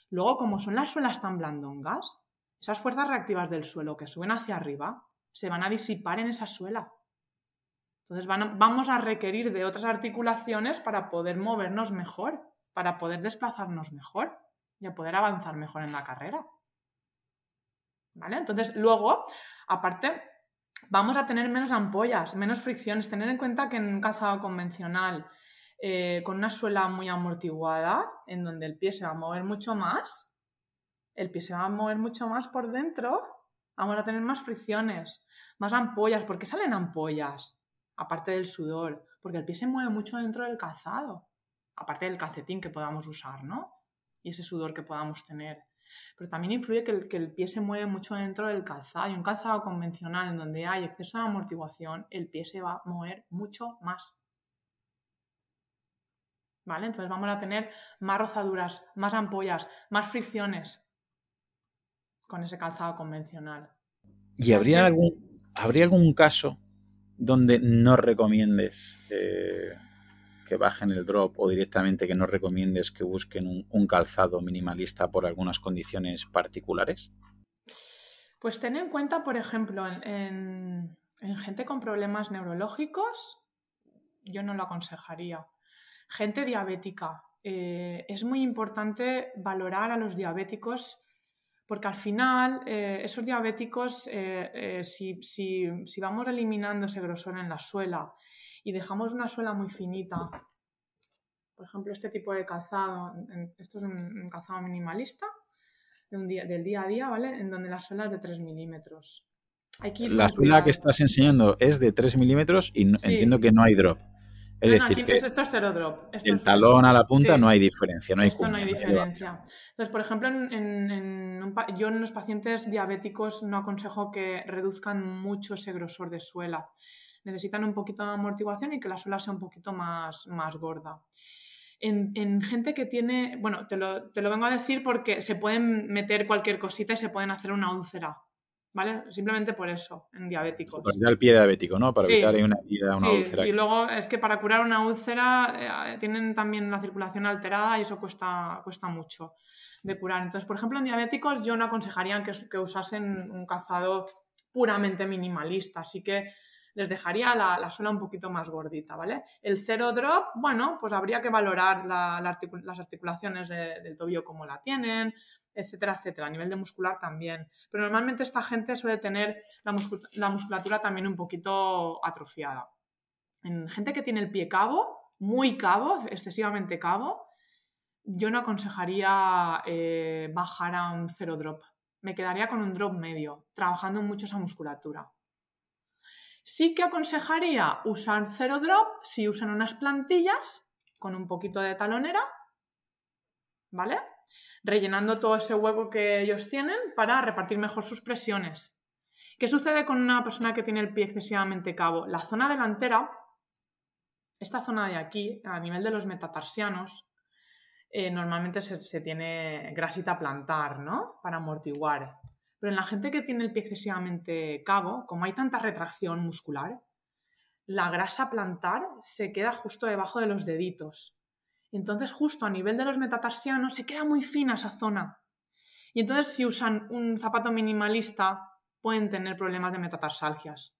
Luego, como son las suelas tan blandongas, esas fuerzas reactivas del suelo que suben hacia arriba se van a disipar en esa suela. Entonces vamos a requerir de otras articulaciones para poder movernos mejor, para poder desplazarnos mejor y a poder avanzar mejor en la carrera. ¿Vale? Entonces, luego, aparte, vamos a tener menos ampollas, menos fricciones. Tener en cuenta que en un calzado convencional, eh, con una suela muy amortiguada, en donde el pie se va a mover mucho más, el pie se va a mover mucho más por dentro, vamos a tener más fricciones, más ampollas. ¿Por qué salen ampollas? Aparte del sudor, porque el pie se mueve mucho dentro del calzado, aparte del calcetín que podamos usar, ¿no? Y ese sudor que podamos tener. Pero también influye que el, que el, pie se mueve mucho dentro del calzado. Y un calzado convencional en donde hay exceso de amortiguación, el pie se va a mover mucho más. ¿Vale? Entonces vamos a tener más rozaduras, más ampollas, más fricciones con ese calzado convencional. ¿Y habría algún, habría algún caso donde no recomiendes eh, que bajen el drop o directamente que no recomiendes que busquen un, calzado minimalista por algunas condiciones particulares? Pues ten en cuenta, por ejemplo, en, gente con problemas neurológicos, yo no lo aconsejaría. Gente diabética. Eh, es muy importante valorar a los diabéticos porque al final eh, esos diabéticos, eh, si, si, vamos eliminando ese grosor en la suela y dejamos una suela muy finita, por ejemplo, este tipo de calzado, esto es un, calzado minimalista del día a día, ¿vale? En donde la suela es de 3 milímetros. La suela que estás enseñando es de 3 milímetros y entiendo que no hay drop. Es decir, que esto es cero drop. el talón a la punta no hay diferencia, no hay Esto no hay diferencia. Entonces, por ejemplo, en, yo en los pacientes diabéticos no aconsejo que reduzcan mucho ese grosor de suela necesitan un poquito de amortiguación y que la suela sea un poquito más, más gorda. En, gente que tiene, bueno, te lo, vengo a decir porque se pueden meter cualquier cosita y se pueden hacer una úlcera, ¿vale? Simplemente por eso, en diabéticos. Para evitar el pie diabético, ¿no? Para evitar una, una sí, úlcera. Y luego es que para curar una úlcera eh, tienen también la circulación alterada y eso cuesta, cuesta mucho de curar. Entonces, por ejemplo, en diabéticos yo no aconsejaría que, que usasen un calzado puramente minimalista, así que les dejaría la, suela un poquito más gordita, ¿vale? El cero drop, bueno, pues habría que valorar las articulaciones del tobillo como la tienen, etcétera, etcétera, a nivel de muscular también. Pero normalmente esta gente suele tener la, musculatura también un poquito atrofiada. En gente que tiene el pie cabo, muy cabo, excesivamente cabo, yo no aconsejaría eh, bajar a un cero drop. Me quedaría con un drop medio, trabajando mucho esa musculatura. Sí que aconsejaría usar cero drop si usan unas plantillas con un poquito de talonera, ¿vale? Rellenando todo ese hueco que ellos tienen para repartir mejor sus presiones. ¿Qué sucede con una persona que tiene el pie excesivamente cabo? La zona delantera, esta zona de aquí, a nivel de los metatarsianos, eh, normalmente se, se, tiene grasita plantar, ¿no? Para amortiguar. Pero en la gente que tiene el pie excesivamente cabo, como hay tanta retracción muscular, la grasa plantar se queda justo debajo de los deditos. Entonces, justo a nivel de los metatarsianos, se queda muy fina esa zona. Y entonces, si usan un zapato minimalista, pueden tener problemas de metatarsalgias.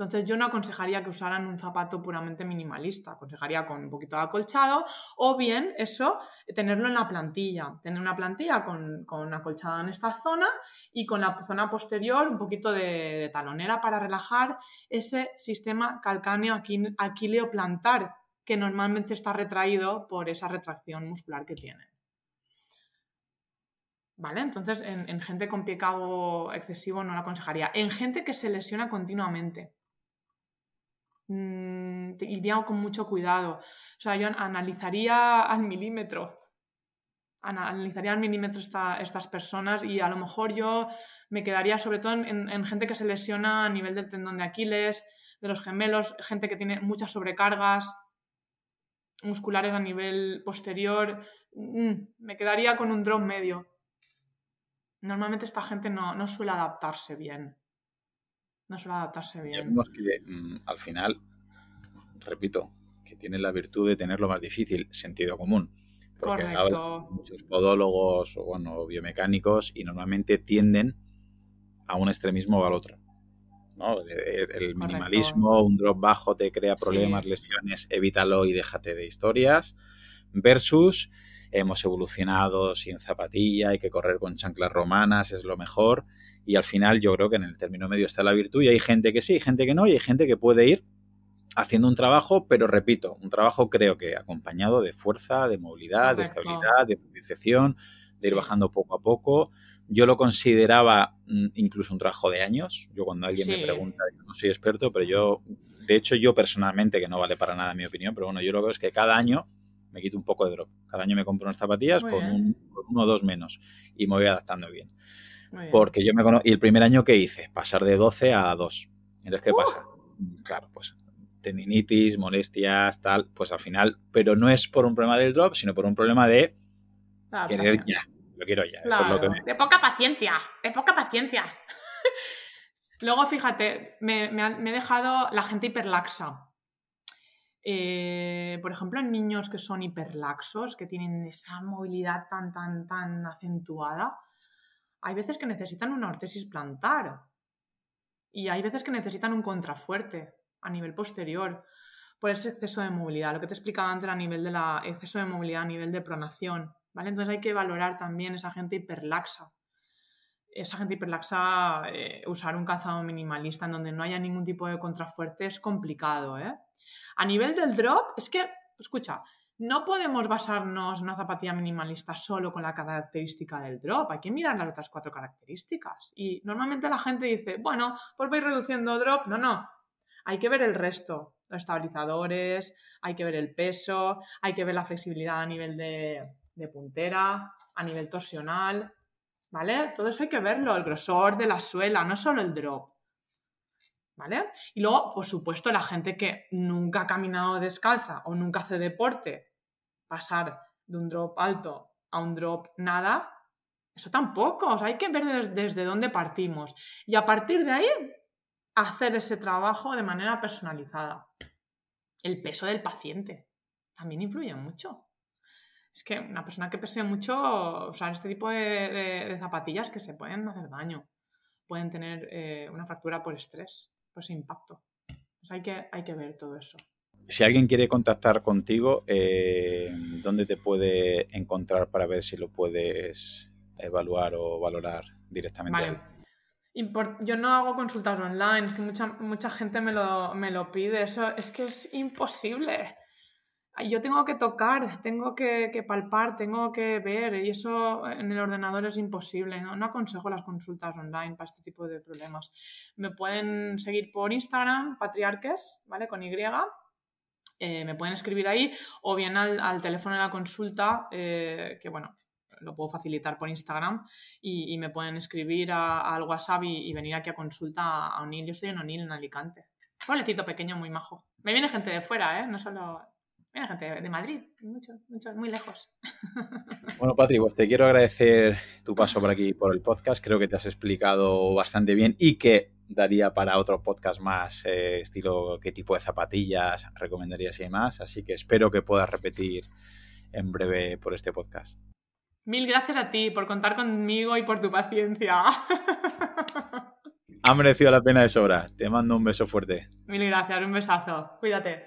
Entonces yo no aconsejaría que usaran un zapato puramente minimalista, aconsejaría con un poquito de acolchado o bien eso, tenerlo en la plantilla, tener una plantilla con, con acolchado en esta zona y con la zona posterior un poquito de, talonera para relajar ese sistema calcáneo aquileo plantar que normalmente está retraído por esa retracción muscular que tiene. ¿Vale? Entonces, en, gente con pie cabo excesivo no lo aconsejaría. En gente que se lesiona continuamente, mmm, iría con mucho cuidado. O sea, yo analizaría al milímetro. Analizaría al milímetro estas personas y a lo mejor yo me quedaría sobre todo en, gente que se lesiona a nivel del tendón de Aquiles, de los gemelos, gente que tiene muchas sobrecargas musculares a nivel posterior. Mm, me quedaría con un drop medio. Normalmente esta gente no, suele adaptarse bien. No suele adaptarse bien. que mm, al final, repito, que tiene la virtud de tener lo más difícil, sentido común. Porque Correcto. muchos podólogos o bueno, biomecánicos y normalmente tienden a un extremismo o al otro. El minimalismo, un drop bajo te crea problemas, lesiones, evítalo y déjate de historias. Versus hemos evolucionado sin zapatilla, hay que correr con chanclas romanas, es lo mejor. Y al final yo creo que en el término medio está la virtud y hay gente que sí, hay gente que no, y hay gente que puede ir haciendo un trabajo, pero repito, un trabajo creo que acompañado de fuerza, de movilidad, de estabilidad, de propriocepción, de ir bajando poco a poco. Yo lo consideraba mm, incluso un trabajo de años. Yo cuando alguien me pregunta, yo no soy experto, pero yo, de hecho yo personalmente, que no vale para nada mi opinión, pero bueno, yo lo que veo es que cada año me quito un poco de drop. Cada año me compro unas zapatillas con, uno o dos menos y me voy adaptando bien. Porque yo me conozco, y el primer año que hice, pasar de 12 a 2. Entonces, ¿qué ¡Uh! pasa? Claro, pues tendinitis, molestias, tal, pues al final, pero no es por un problema del drop, sino por un problema de querer ya lo quiero ya. De poca paciencia, de poca paciencia. Luego, fíjate, me, he dejado la gente hiperlaxa. Eh, por ejemplo, en niños que son hiperlaxos, que tienen esa movilidad tan, tan, tan acentuada, hay veces que necesitan una ortesis plantar y hay veces que necesitan un contrafuerte a nivel posterior por ese exceso de movilidad. Lo que te explicaba antes a nivel de la exceso de movilidad, a nivel de pronación. Entonces hay que valorar también esa gente hiperlaxa. Esa gente hiperlaxa, eh, usar un calzado minimalista en donde no haya ningún tipo de contrafuerte es complicado, ¿eh? A nivel del drop, es que, escucha, no podemos basarnos en una zapatilla minimalista solo con la característica del drop, hay que mirar las otras cuatro características. Y normalmente la gente dice, bueno, pues voy reduciendo drop. No, no, hay que ver el resto, los estabilizadores, hay que ver el peso, hay que ver la flexibilidad a nivel de, de puntera, a nivel torsional, ¿vale? Todo eso hay que verlo, el grosor de la suela, no solo el drop. ¿Vale? Y luego, por supuesto, la gente que nunca ha caminado descalza o nunca hace deporte, pasar de un drop alto a un drop nada, eso tampoco. Hay que ver desde dónde partimos. Y a partir de ahí, hacer ese trabajo de manera personalizada. El peso del paciente también influye mucho es que una persona que pese mucho, usar este tipo de, zapatillas que se pueden hacer daño, pueden tener eh, una fractura por estrés, por ese impacto. Pues hay que, hay que ver todo eso. Si alguien quiere contactar contigo, eh, ¿dónde te puede encontrar para ver si lo puedes evaluar o valorar directamente? Vale. Yo no hago consultas online, es que mucha, mucha gente me lo, me lo pide, eso es que es imposible yo tengo que tocar, tengo que, palpar, tengo que ver y eso en el ordenador es imposible. ¿no? aconsejo las consultas online para este tipo de problemas. Me pueden seguir por Instagram, patriarques, ¿vale? Con Y. Eh, me pueden escribir ahí o bien al, teléfono de la consulta, eh, que bueno, lo puedo facilitar por Instagram y, me pueden escribir al WhatsApp y, venir aquí a consulta a Onil. Yo estoy en Onil, en Alicante. Pueblecito pequeño, muy majo. Me viene gente de fuera, ¿eh? No solo Mira, gente de Madrid, mucho, mucho, muy lejos. Bueno, Patri, pues te quiero agradecer tu paso por aquí, por el podcast. Creo que te has explicado bastante bien y que daría para otro podcast más, eh, estilo qué tipo de zapatillas recomendarías y demás. Así que espero que puedas repetir en breve por este podcast. Mil gracias a ti por contar conmigo y por tu paciencia. Ha merecido la pena de sobra. Te mando un beso fuerte. Mil gracias, un besazo. Cuídate.